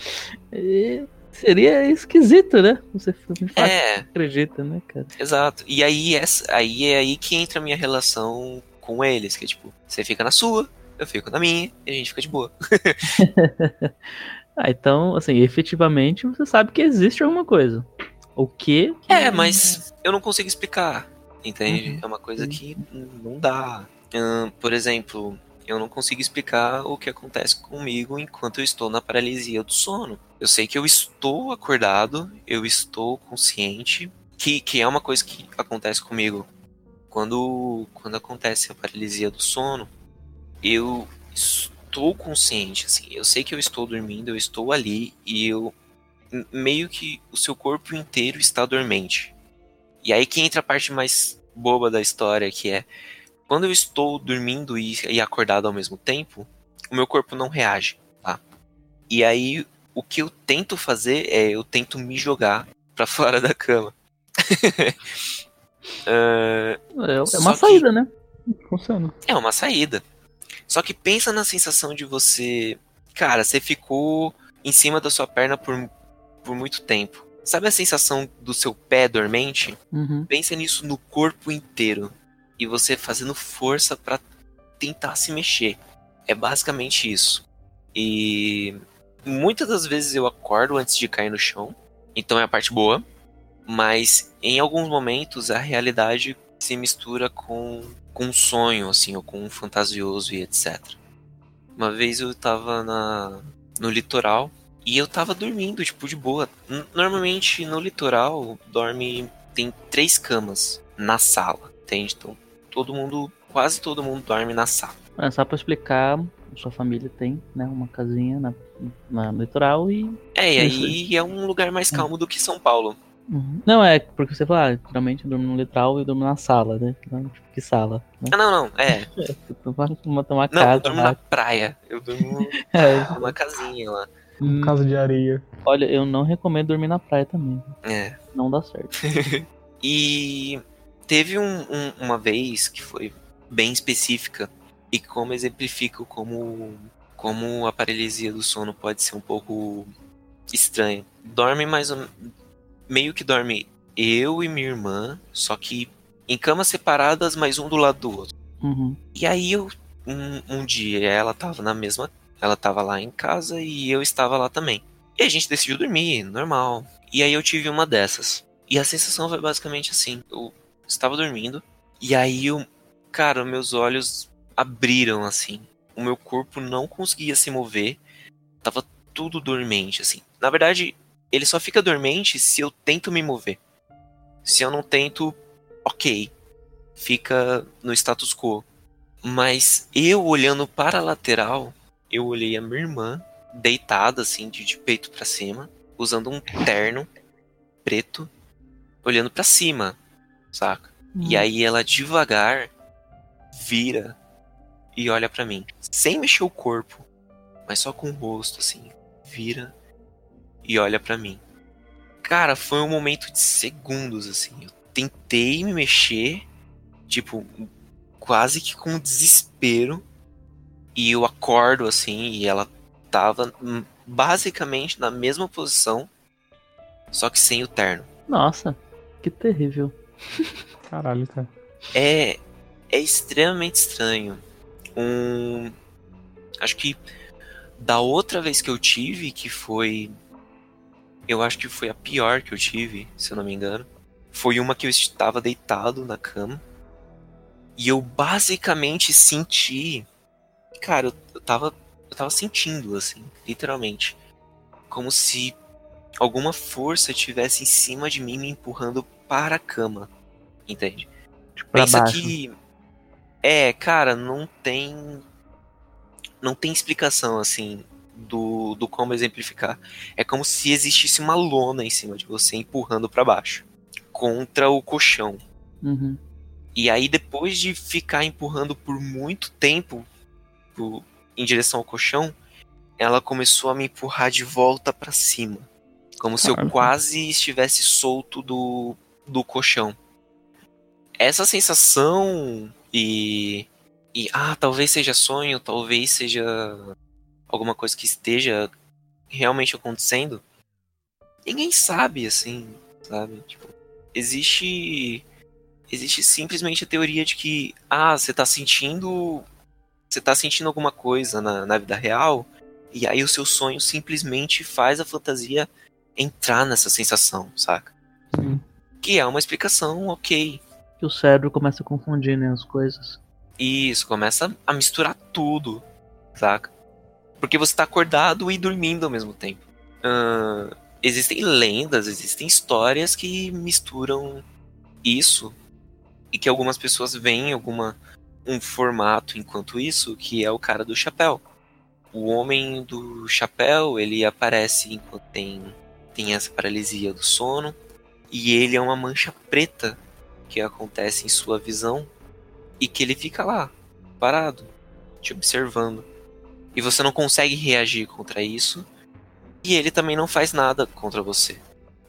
E seria esquisito, né? Você
É,
acredita, né, cara?
Exato. E aí, essa, aí é aí que entra a minha relação com eles, que é tipo, você fica na sua, eu fico na minha, e a gente fica de boa. [laughs] [laughs]
Ah, então, assim, efetivamente você sabe que existe alguma coisa. O que?
É, mas eu não consigo explicar, entende?
Uhum.
É uma coisa que não dá. Por exemplo, eu não consigo explicar o que acontece comigo enquanto eu estou na paralisia do sono. Eu sei que eu estou acordado, eu estou consciente, que, que é uma coisa que acontece comigo. Quando, quando acontece a paralisia do sono, eu estou consciente, assim. Eu sei que eu estou dormindo, eu estou ali e eu meio que o seu corpo inteiro está dormente. E aí que entra a parte mais boba da história, que é quando eu estou dormindo e, e acordado ao mesmo tempo, o meu corpo não reage, tá? E aí o que eu tento fazer é eu tento me jogar pra [laughs] fora da cama. [laughs] Ah,
É, é uma
que-
saída, né?
Funciona.
é uma saída. Só que pensa na sensação de você. Cara, você ficou em cima da sua perna por, por muito tempo. Sabe a sensação do seu pé dormente?
Uhum.
Pensa nisso no corpo inteiro. E você fazendo força pra tentar se mexer. É basicamente isso. E muitas das vezes eu acordo antes de cair no chão. Então é a parte boa. Mas em alguns momentos a realidade se mistura com, com um sonho, assim, ou com um fantasioso e etc. Uma vez eu tava na, no litoral e eu tava dormindo, tipo, de boa. Normalmente no litoral dorme. tem três camas na sala, entende? Então todo mundo. quase todo mundo dorme na sala.
É só pra explicar, sua família tem, né, uma casinha na, na litoral e.
É, e
Isso
aí é um lugar mais calmo do que São Paulo.
Uhum. Não, é porque você fala, ah, geralmente eu durmo no litoral e eu durmo na sala, né? Então, tipo, que sala? Né?
Ah, não, não, é.
Uma, uma, uma
Não, eu
casa
durmo
lá.
na praia. Eu durmo [laughs]
É,
numa casinha lá.
hum,
Casa de areia.
olha, eu não recomendo dormir na praia também.
É.
Não dá certo. [laughs]
E teve um- um- uma vez que foi bem específica e como exemplifica como, como a paralisia do sono pode ser um pouco estranha. Dorme mais ou meio que dorme eu e minha irmã, só que em camas separadas, mas um do lado do outro.
Uhum.
E aí eu um, um dia ela tava na mesma, ela tava lá em casa e eu estava lá também. E a gente decidiu dormir, normal. E aí eu tive uma dessas. E a sensação foi basicamente assim, eu estava dormindo e aí eu, cara, meus olhos abriram assim. O meu corpo não conseguia se mover. Tava tudo dormente assim. Na verdade, ele só fica dormente se eu tento me mover. Se eu não tento, OK. Fica no status quo. Mas eu olhando para a lateral, eu olhei a minha irmã deitada assim, de, de peito pra cima, usando um terno preto, olhando pra cima, saca? E aí ela devagar vira e olha pra mim, sem mexer o corpo, mas só com o rosto assim, vira e olha pra mim. Cara, foi um momento de segundos assim. Eu tentei me mexer, tipo, quase que com desespero. E eu acordo assim, e ela tava hum, basicamente na mesma posição, só que sem o terno.
Nossa, que terrível.
Caralho, cara.
É é extremamente estranho. Um. Acho que da outra vez que eu tive, que foi. Eu acho que foi a pior que eu tive, se eu não me engano. Foi uma que eu estava deitado na cama. E eu basicamente senti. Cara, eu, eu tava. Eu tava sentindo, assim, literalmente. Como se alguma força estivesse em cima de mim me empurrando para a cama. Entende?
Pra
Pensa
baixo.
que. É, cara, não tem. Não tem explicação, assim, do, do como exemplificar. É como se existisse uma lona em cima de você empurrando para baixo contra o colchão.
Uhum.
E aí, depois de ficar empurrando por muito tempo pro- em direção ao colchão, ela começou a me empurrar de volta para cima. Como se eu quase estivesse solto do, do colchão. Essa sensação e. E, ah, talvez seja sonho, talvez seja alguma coisa que esteja realmente acontecendo. Ninguém sabe, assim, sabe? Tipo, existe existe simplesmente a teoria de que, ah, você tá sentindo. Você tá sentindo alguma coisa na, na vida real, e aí o seu sonho simplesmente faz a fantasia entrar nessa sensação, saca?
Sim.
Que é uma explicação ok.
Que o cérebro começa a confundir né, as coisas.
Isso, começa a misturar tudo, saca? Porque você tá acordado e dormindo ao mesmo tempo. Ahn, existem lendas, existem histórias que misturam isso e que algumas pessoas veem alguma um formato enquanto isso, que é o cara do chapéu. O homem do chapéu, ele aparece enquanto tem, tem essa paralisia do sono, e ele é uma mancha preta que acontece em sua visão e que ele fica lá, parado, te observando. E você não consegue reagir contra isso, e ele também não faz nada contra você.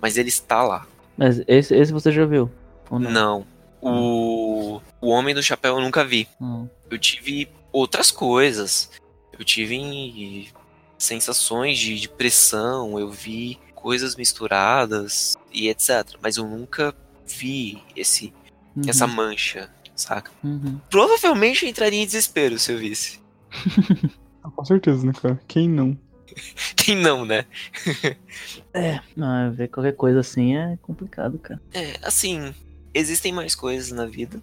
Mas ele está lá.
Mas esse, esse você já viu? Ou não?
Não. O, o Homem do Chapéu eu nunca vi.
Não.
Eu tive outras coisas. Eu tive sensações de, de pressão, eu vi coisas misturadas e etc. Mas eu nunca vi esse,
Uhum,
essa mancha, saca?
uhum.
Provavelmente eu entraria em desespero se eu visse. [laughs]
Ah, Com certeza, né, cara? Quem não? [laughs]
Quem não, né? [laughs]
Não, ver qualquer coisa assim é complicado, cara.
É, assim, existem mais coisas na vida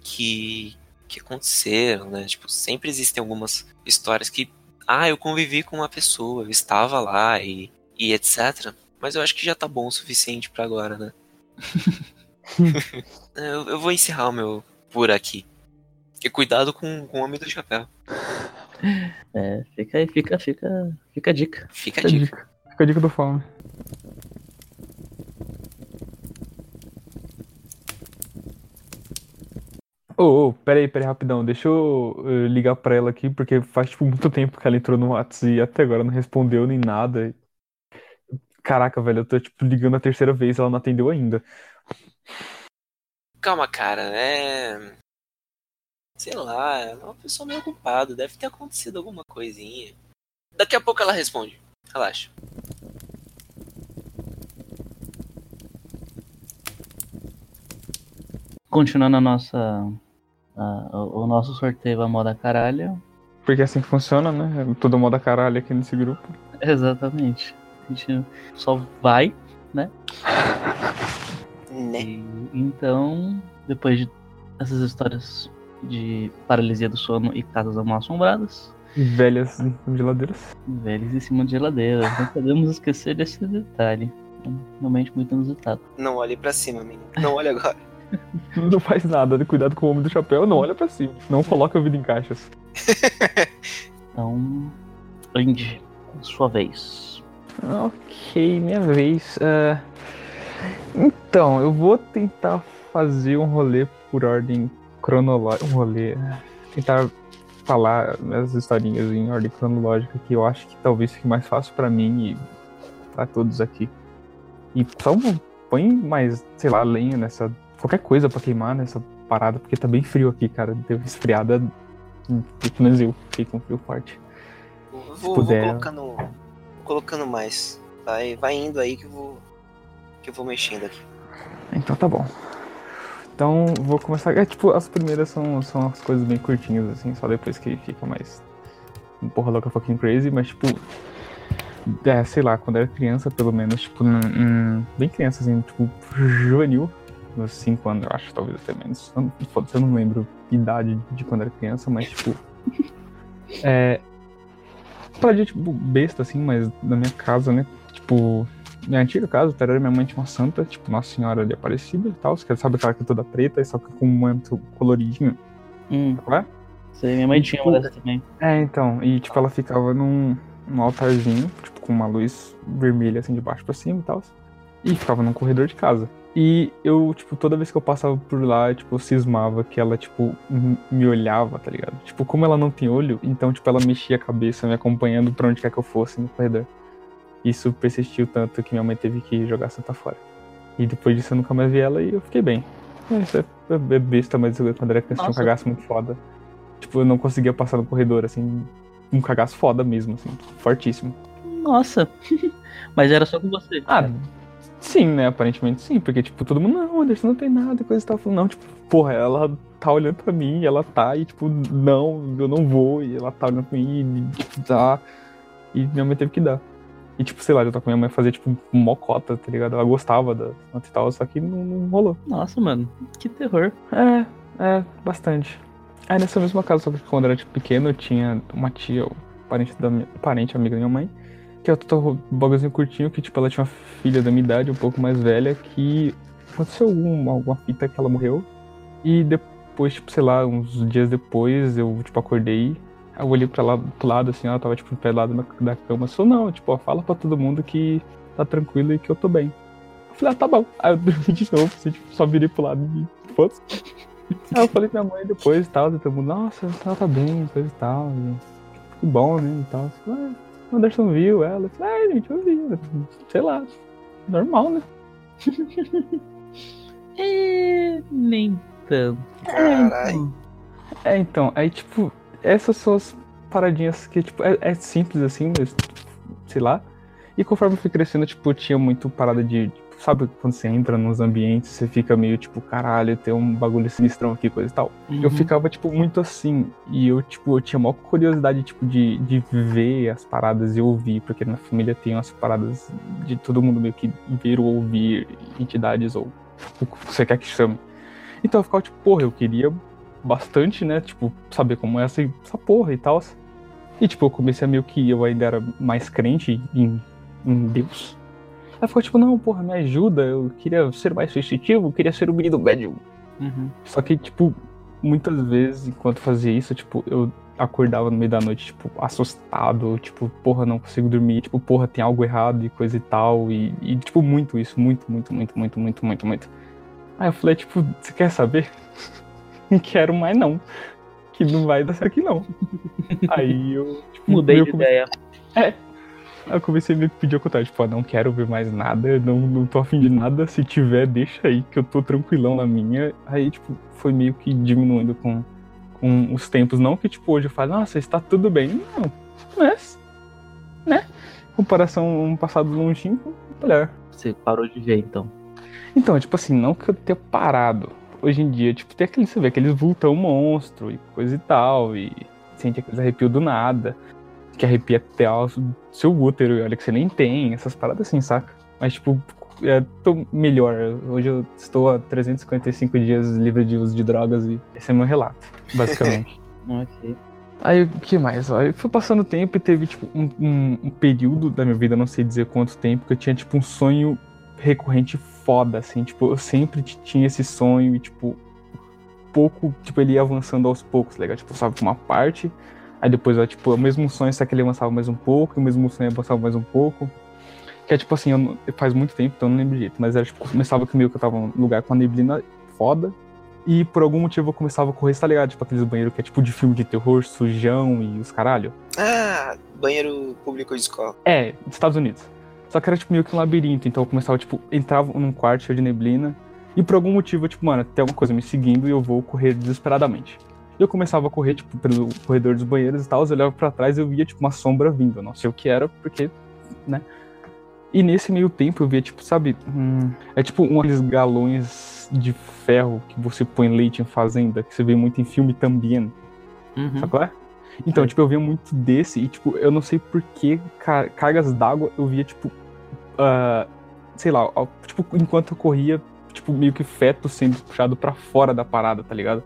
que, que aconteceram, né? Tipo, sempre existem algumas histórias que, ah, eu convivi com uma pessoa, eu estava lá e, e etc. Mas eu acho que já tá bom o suficiente pra agora, né? [laughs] eu, eu vou encerrar o meu por aqui. E cuidado com, com o Homem do Chapéu.
É, fica aí, fica, fica, fica a dica.
Fica a
Fica a
dica.
dica. Fica a dica do fome. Ô, ô, peraí, peraí, rapidão. Deixa eu eh, ligar pra ela aqui, porque faz, tipo, muito tempo que ela entrou no WhatsApp e até agora não respondeu nem nada. Caraca, velho, eu tô, tipo, ligando a terceira vez, ela não atendeu ainda.
Calma, cara, é. Sei lá, é uma pessoa meio ocupada, deve ter acontecido alguma coisinha. Daqui a pouco ela responde. Relaxa.
Continuando a nossa. a- o o nosso sorteio a moda caralho.
Porque é assim que funciona, né? Todo mundo a caralho aqui nesse grupo.
Exatamente. A gente só vai,
Né?
e então, depois de essas histórias de paralisia do sono e casas mal assombradas,
Velhas geladeiras.
velhos em cima de geladeira, não podemos esquecer desse detalhe. Realmente muito inusitado.
Não olhe pra cima, menino. Não olhe agora. [laughs]
Não faz nada, cuidado com o homem do chapéu, não olha pra cima. Não coloca a vida em caixas. [laughs]
Então, Andy, sua vez.
Ok, minha vez. É, Então, eu vou tentar fazer um rolê por ordem cronológica. Um rolê. Tentar falar as historinhas em ordem cronológica que eu acho que talvez fique mais fácil pra mim e pra todos aqui. E só põe mais, sei lá, lenha nessa. qualquer coisa pra queimar nessa parada, porque tá bem frio aqui, cara. Deu esfriada. hum, Pelo menos eu fiquei com frio forte.
Vou, vou
puder.
vou colocando mais. Vai, vai indo aí que eu vou. Que eu vou mexendo aqui.
Então tá bom. Então, vou começar. É tipo, as primeiras são, são as coisas bem curtinhas, assim, só depois que fica mais. Porra louca fucking crazy, mas tipo. É, sei lá, quando era criança, pelo menos, tipo, bem criança, assim, tipo, juvenil, uns 5 anos, eu acho, talvez até menos. Eu eu não lembro idade de quando era criança, mas, tipo. [laughs] é. De, tipo, besta, assim, mas na minha casa, né? Tipo, minha antiga casa, Terera, minha mãe tinha uma santa, tipo, Nossa Senhora de Aparecida e tal. Você sabe aquela que é toda preta, só que com um manto coloridinho,
Hum,
é?
sei, minha mãe tinha uma dessas também.
É, então, e tipo, ela ficava num, num altarzinho, tipo, com uma luz vermelha assim de baixo pra cima e tal. E ficava num corredor de casa. E eu, tipo, toda vez que eu passava por lá, tipo, eu cismava que ela, tipo, me olhava, tá ligado? Tipo, como ela não tem olho, então, tipo, ela mexia a cabeça me acompanhando pra onde quer que eu fosse no corredor. Isso persistiu tanto que minha mãe teve que jogar a santa fora. E depois disso eu nunca mais vi ela e eu fiquei bem. É, Isso é, é besta, mas eu, quando era criança tinha um cagaço muito foda. Tipo, eu não conseguia passar no corredor, assim, um cagaço foda mesmo, assim, fortíssimo.
Nossa. [laughs] Mas era só com você.
Ah, sim, né? Aparentemente sim, porque, tipo, todo mundo, não, Anderson, não tem nada, coisa e tal. Falando, não, tipo, porra, ela tá olhando pra mim, ela tá, e, tipo, não, eu não vou, e ela tá olhando pra mim, e, tipo, tá. E minha mãe teve que dar. E, tipo, sei lá, eu tô com minha mãe fazer, tipo, um mocota, tá ligado? Ela gostava da e tal, só que não, não rolou.
Nossa, mano. Que terror.
É, é, bastante. Aí nessa mesma casa, só que quando eu era tipo, pequeno, eu tinha uma tia, ou parente, da minha, parente amiga da minha mãe, que é outro bagulhozinho curtinho, que tipo, ela tinha uma filha da minha idade, um pouco mais velha, que aconteceu algum, alguma fita que ela morreu. E depois, tipo, sei lá, uns dias depois, eu, tipo, acordei, eu olhei pra lá, pro lado, assim, ela tava, tipo, pé do lado da, cama, só não, tipo, ó, fala pra todo mundo que tá tranquilo e que eu tô bem. Eu falei, ah, tá bom. Aí eu [laughs] dormi de novo, assim, tipo, só virei pro lado e foda-se. Aí eu falei pra minha mãe depois e tal, todo mundo, nossa, ela tá bem, coisa e tal. e que bom, né? E tal. Falei, ah, o Anderson viu ela. Eu falei, ah, gente, eu vi. Sei lá, normal, né? [laughs]
É, nem tanto.
Caralho.
É, então, aí, tipo, essas são as paradinhas que, tipo, é, é simples assim, mas, sei lá. E conforme eu fui crescendo, tipo, tinha muito parada de. tipo, sabe quando você entra nos ambientes, você fica meio tipo, caralho, tem um bagulho sinistrão aqui, coisa e tal. Eu
Uhum.
ficava, tipo, muito assim. E eu, tipo, eu tinha maior curiosidade, tipo, de, de ver as paradas e ouvir, porque na família tem umas paradas de todo mundo meio que ver ou ouvir entidades ou o que você quer que chame. Então eu ficava, tipo, porra, eu queria bastante, né? Tipo, saber como é essa, essa porra e tal. E, tipo, eu comecei a meio que eu ainda era mais crente em, em Deus. Aí ficou, tipo, não, porra, me ajuda, eu queria ser mais sensitivo, eu queria ser o menino médium.
Uhum.
Só que, tipo, muitas vezes, enquanto fazia isso, tipo, eu acordava no meio da noite, tipo, assustado, tipo, porra, não consigo dormir, tipo, porra, tem algo errado e coisa e tal, e, e, tipo, muito isso, muito, muito, muito, muito, muito, muito, muito. Aí eu falei, tipo, você quer saber? [laughs] Não quero mais não, que não vai dar certo aqui não. [laughs] Aí eu, tipo,
Mudei de
come-
ideia.
Aí eu comecei a me pedir contrário, tipo, ó, não quero ver mais nada, não, não tô afim de nada, se tiver, deixa aí, que eu tô tranquilão na minha. Aí, tipo, foi meio que diminuindo com, com os tempos. Não que, tipo, hoje eu falo, nossa, está tudo bem. Não, mas, né? Comparação a um passado longínquo, melhor.
Você parou de ver, então.
Então, tipo assim, não que eu tenha parado. Hoje em dia, tipo, tem aquele, você vê aqueles vultão monstro e coisa e tal, e sente aqueles arrepios do nada, que arrepia até o seu útero, e olha que você nem tem, essas paradas assim, saca? Mas, tipo, é, tô melhor. Hoje eu estou há 355 dias livre de uso de drogas e esse é meu relato, basicamente. [laughs]
Ok.
Aí, o que mais? Eu fui passando o tempo e teve, tipo, um, um- um período da minha vida, não sei dizer quanto tempo, que eu tinha, tipo, um sonho recorrente foda, assim. Tipo, eu sempre tinha esse sonho e, tipo, pouco, tipo, ele ia avançando aos poucos, legal? Tipo, sabe, uma parte, aí depois, ó, tipo, o mesmo sonho, só que ele avançava mais um pouco, e o mesmo sonho avançava mais um pouco. Que é, tipo, assim, não- faz muito tempo, então eu não lembro direito, mas era, tipo, começava comigo que eu tava num lugar com a neblina foda, e por algum motivo eu começava a correr, tá ligado? Tipo, aqueles banheiros que é tipo de filme de terror, sujão e os caralho.
Ah, banheiro público de escola.
É, dos Estados Unidos. Só que era tipo meio que um labirinto, então eu começava, tipo, entrava num quarto cheio de neblina, e por algum motivo, eu, tipo, mano, tem alguma coisa me seguindo e eu vou correr desesperadamente. Eu começava a correr, tipo, pelo corredor dos banheiros e tal, eu olhava pra trás e eu via, tipo, uma sombra vindo. Eu não sei o que era, porque, né? E nesse meio tempo eu via, tipo, sabe, hum, é tipo um daqueles galões de ferro que você põe leite em fazenda, que você vê muito em filme também.
Uhum.
Sabe qual é? Então,
Sei.
tipo, eu via muito desse e, tipo, eu não sei por que car- cargas d'água eu via, tipo, ah, sei lá, tipo, enquanto eu corria, tipo, meio que feto sendo puxado pra fora da parada, tá ligado?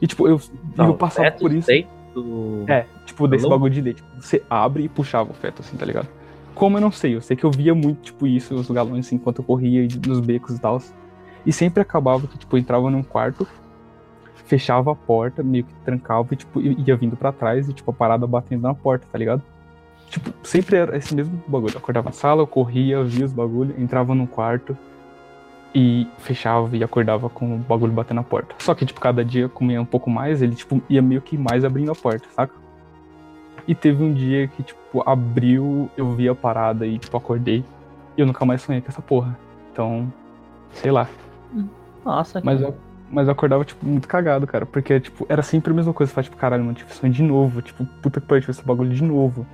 E, tipo, eu, e eu passava
feto
por isso.
do-
É, tipo, desse bagulho de leite. Tipo, você abre e puxava o feto, assim, tá ligado? Como eu não sei, eu sei que eu via muito, tipo, isso, os galões, assim, enquanto eu corria nos becos e tal. E sempre acabava que, tipo, eu entrava num quarto, fechava a porta, meio que trancava e, tipo, ia vindo pra trás e, tipo, a parada batendo na porta, tá ligado? Tipo, sempre era esse mesmo bagulho. Eu acordava na sala, eu corria, via os bagulhos, entrava num quarto e fechava e acordava com o bagulho batendo na porta. Só que, tipo, cada dia comia um pouco mais, ele, tipo, ia meio que mais abrindo a porta, saca? E teve um dia que, tipo, abriu, eu vi a parada e, tipo, acordei. E eu nunca mais sonhei com essa porra. Então, sei lá.
Nossa,
Mas
cara.
eu, mas eu acordava, tipo, muito cagado, cara. Porque, tipo, era sempre a mesma coisa. Faz, tipo, caralho, mano, tive sonho de novo. Tipo, puta que pariu, tive esse bagulho de novo.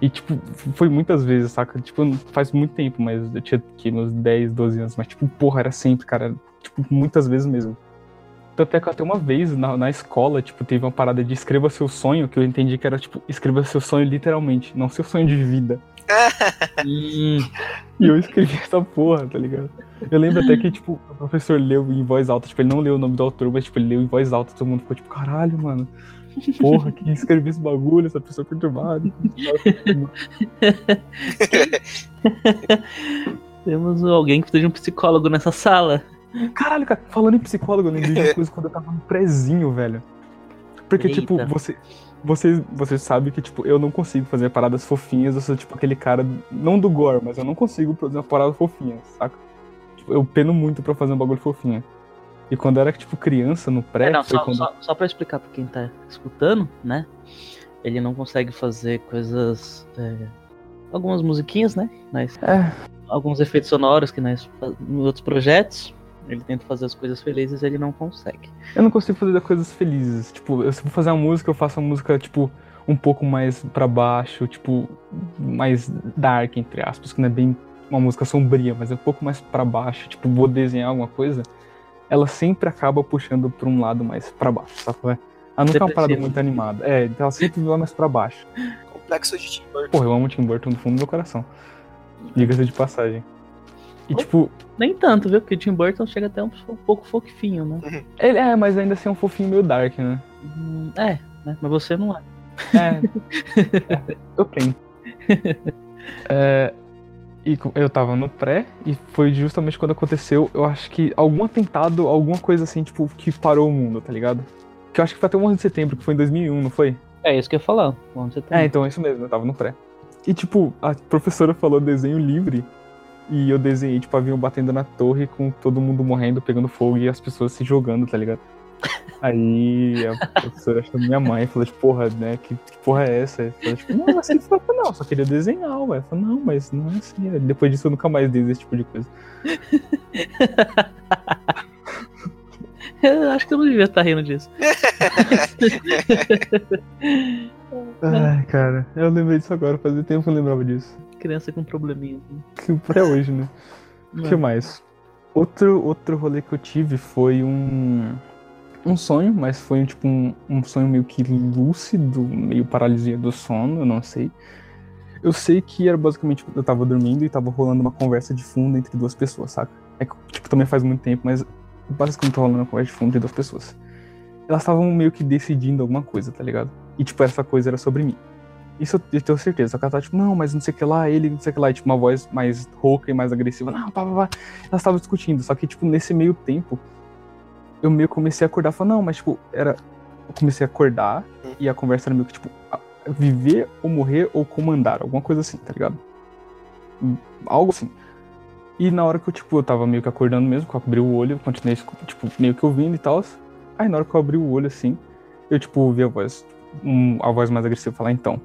E, tipo, foi muitas vezes, saca? Tipo, faz muito tempo, mas eu tinha aqui meus 10, 12 anos. Mas, tipo, porra, era sempre, cara. Tipo, muitas vezes mesmo. Tanto é que até uma vez na, na escola, tipo, teve uma parada de escreva seu sonho, que eu entendi que era, tipo, escreva seu sonho literalmente, não seu sonho de vida. [laughs]
Hum,
E eu escrevi [laughs] essa porra, tá ligado? Eu lembro até que, tipo, o professor leu em voz alta, tipo, ele não leu o nome do autor, mas, tipo, ele leu em voz alta, todo mundo ficou tipo, caralho, mano. Porra, que escreveu esse bagulho, essa pessoa perturbada. [laughs]
temos alguém que seja um psicólogo nessa sala.
Caralho, cara, falando em psicólogo, eu lembrei de uma coisa quando eu tava no prezinho, velho. Porque, tipo,
Eita.
você, você, você sabe que, tipo, eu não consigo fazer paradas fofinhas, eu sou, tipo, aquele cara, não do gore, mas eu não consigo produzir uma parada fofinha, saca? Tipo, eu peno muito pra fazer um bagulho fofinho. E quando eu era, tipo, criança, no pré,
É, não, só,
quando...
só, só pra explicar pra quem tá escutando, né? Ele não consegue fazer coisas. é, algumas musiquinhas, né? Mas
É,
alguns efeitos sonoros que nós em outros projetos. Ele tenta fazer as coisas felizes ele não consegue.
eu não consigo fazer coisas felizes. Tipo, eu, se eu for fazer uma música, eu faço uma música, tipo, um pouco mais pra baixo, tipo, mais dark, entre aspas, que não é bem uma música sombria, mas é um pouco mais pra baixo. Tipo, vou desenhar alguma coisa, ela sempre acaba puxando pra um lado mais pra baixo, sabe? é? Ela nunca é uma parada
Depressivo.
muito animada. É, então ela sempre vai mais pra baixo.
Complexo de Tim Burton.
Porra, eu amo Tim Burton do fundo do meu coração. Diga-se de passagem. E, tipo,
Nem tanto, viu? Porque o Tim Burton chega até um, um pouco fofinho, né?
ele é, mas ainda assim é um fofinho meio dark, né?
Hum, É, né? Mas você não é.
É. É, [laughs] eu tenho. [laughs] É, e eu tava no pré, e foi justamente quando aconteceu, eu acho que algum atentado, alguma coisa assim, tipo, que parou o mundo, tá ligado? Que eu acho que foi até o 11 de setembro, que foi em 2001, não foi?
É isso que eu ia falar. Onde você tá?
É, então é isso mesmo, eu tava no pré. E tipo, a professora falou desenho livre, e eu desenhei, tipo, avião batendo na torre com todo mundo morrendo, pegando fogo e as pessoas se jogando, tá ligado? Aí a professora chamou minha mãe e falou, tipo, porra, né, que, que porra é essa? Eu falei, tipo, não, assim, falou, não, só queria desenhar, ué. Eu falei, não, mas não é assim. Aí Depois disso eu nunca mais dei esse tipo de coisa. [laughs]
Eu acho que eu não devia estar rindo disso. [laughs]
Ai, cara, eu lembrei disso agora, fazia tempo que eu lembrava disso.
Criança com probleminha. assim.
Que Até hoje, né? O que mais? Outro, outro rolê que eu tive foi um, um sonho, mas foi tipo um, um sonho meio que lúcido, meio paralisia do sono, eu não sei. Eu sei que era basicamente eu tava dormindo e tava rolando uma conversa de fundo entre duas pessoas, saca? É que, tipo, também faz muito tempo, mas basicamente tá rolando uma conversa de fundo entre duas pessoas. Elas estavam meio que decidindo alguma coisa, tá ligado? E tipo, essa coisa era sobre mim. Isso eu- tenho certeza. Só que ela tá tipo, não, mas não sei o que lá, ele, não sei o que lá. E, tipo, uma voz mais rouca e mais agressiva. Não, pá, pá, pá. Elas estavam discutindo. Só que, tipo, nesse meio tempo, eu meio comecei a acordar. Falei, não, mas, tipo, era. Eu comecei a acordar e a conversa era meio que, tipo, viver ou morrer ou comandar. Alguma coisa assim, tá ligado? Hum, Algo assim. E na hora que eu, tipo, eu tava meio que acordando mesmo, que eu abri o olho, eu continuei, tipo, meio que ouvindo e tal. Aí na hora que eu abri o olho, assim, eu, tipo, ouvi a voz, um- a voz mais agressiva falar, então,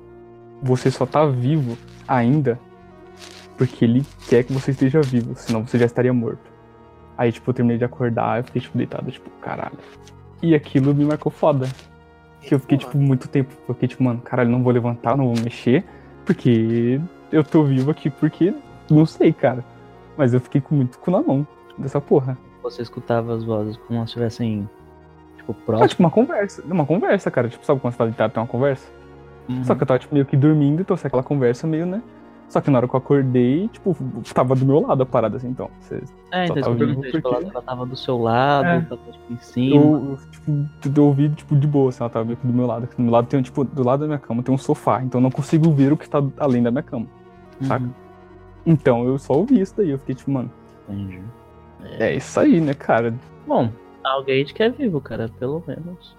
você só tá vivo ainda porque ele quer que você esteja vivo, senão você já estaria morto. Aí, tipo, eu terminei de acordar, eu fiquei, tipo, deitado, tipo, caralho. E aquilo me marcou foda. Que eu fiquei, tipo, muito tempo, eu fiquei, tipo, mano, caralho, não vou levantar, não vou mexer, porque eu tô vivo aqui, porque não sei, cara. Mas eu fiquei com muito cu na mão dessa porra.
você escutava as vozes como se estivessem, tipo,
Ah,
próximas.
tipo, uma conversa. Uma conversa, cara. Tipo, sabe quando você tá deitado tem uma conversa?
Uhum.
Só que eu tava, tipo, meio que dormindo, então sei aquela conversa meio, né? Só que na hora que eu acordei, tipo, tava do meu lado a parada, assim, então. Você,
É, então eu
tava
tipo,
porque-
ela, ela tava do seu lado,
É.
tava tipo, em cima.
eu, eu, tipo, eu ouvi, tipo, de boa, assim, ela tava meio que do meu lado. Do meu lado tem, tipo, do lado da minha cama tem um sofá, então eu não consigo ver o que tá além da minha cama. saca?
Uhum,
Então eu só ouvi isso daí, eu fiquei tipo, mano,
entendi.
é isso aí, né, cara?
Bom, alguém que é vivo, cara, pelo menos.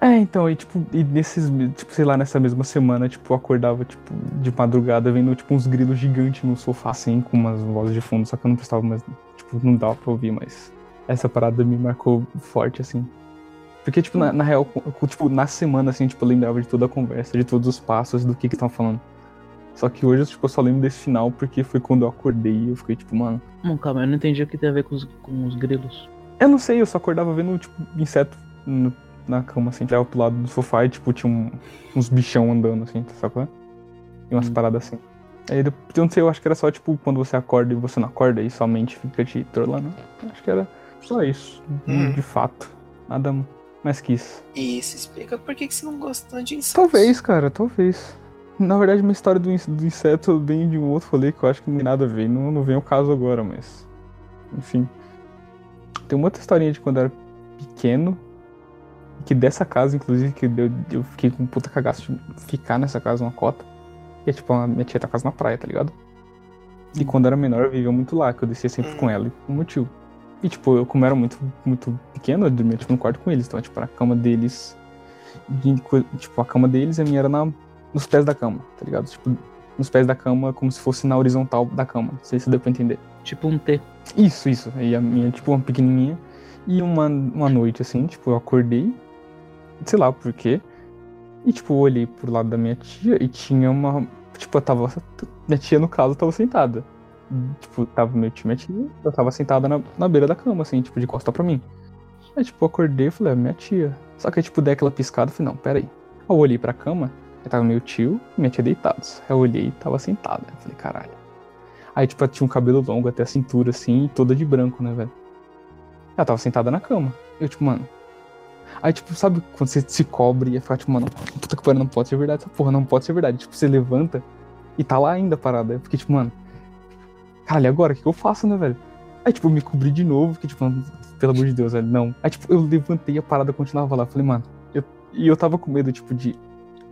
É, então, e tipo, e nesses, tipo, sei lá, nessa mesma semana, tipo, eu acordava, tipo, de madrugada vendo, tipo, uns grilos gigantes no sofá, assim, com umas vozes de fundo, só que eu não prestava mais, tipo, não dava pra ouvir, mas essa parada me marcou forte, assim. Porque, tipo, na, na real, tipo, na semana, assim, tipo, eu lembrava de toda a conversa, de todos os passos, do que que estavam falando. Só que hoje, tipo, eu só lembro desse final porque foi quando eu acordei e eu fiquei, tipo, mano,
Bom, calma, eu não entendi o que tem a ver com os, com os grilos.
Eu não sei, eu só acordava vendo, tipo, inseto no- na cama, assim, tirava pro lado do sofá e, tipo, tinha um- uns bichão andando, assim, sabe? E umas
Hum.
paradas assim. Aí, eu não sei, eu acho que era só, tipo, quando você acorda e você não acorda e sua mente fica te trolando. Acho que era só isso,
Hum.
de fato. Nada mais que isso.
E isso explica por que, que você não gosta de insetos.
Talvez, cara, talvez. Na verdade, minha história do, in- do inseto vem de um outro rolê que eu acho que não tem nada a ver. Não, não vem ao caso agora, mas. Enfim. Tem uma outra historinha de quando eu era pequeno. Que dessa casa, inclusive, que eu, eu fiquei com um puta cagaço de ficar nessa casa uma cota. E é tipo, a minha tia tá casa na praia, tá ligado? E quando eu era menor, eu vivia muito lá, que eu descia sempre com ela e com o meu tio. E tipo, eu como era muito, muito pequeno, eu dormia tipo, no quarto com eles. Então, tipo, a cama deles. tipo, a cama deles e a minha era na, nos pés da cama, tá ligado? Tipo, nos pés da cama, como se fosse na horizontal da cama. Não sei se deu pra entender.
Tipo um T.
Isso, isso. Aí a minha, tipo, uma pequenininha. E uma, uma noite, assim, tipo, eu acordei. Sei lá por quê. E, tipo, eu olhei pro lado da minha tia e tinha uma. Tipo, eu tava. Minha tia, no caso, tava sentada. Tipo, tava meu tio minha tia. Eu tava sentada na, na beira da cama, assim, tipo, de costa pra mim. Aí, tipo, eu acordei e falei, é minha tia. Só que, tipo, dei aquela piscada e falei, não, pera aí. Aí eu olhei pra cama, aí tava meu tio e minha tia deitados. Aí eu olhei e tava sentada. Eu falei, caralho. Aí, tipo, ela tinha um cabelo longo até a cintura, assim, toda de branco, né, velho? Ela tava sentada na cama. Eu, tipo, mano. Aí, tipo, sabe quando você se cobre e ia ficar, tipo, mano, puta que pariu, não pode ser verdade essa porra, não pode ser verdade. Tipo, você levanta e tá lá ainda parada. Eu fiquei, tipo, mano. Caralho, e agora? O que que eu faço, né, velho? Aí, tipo, eu me cobri de novo, fiquei, tipo, mano, pelo amor de Deus, velho, não. Aí, tipo, eu levantei a parada continuava lá. Eu falei, mano. Eu... E eu tava com medo, tipo, de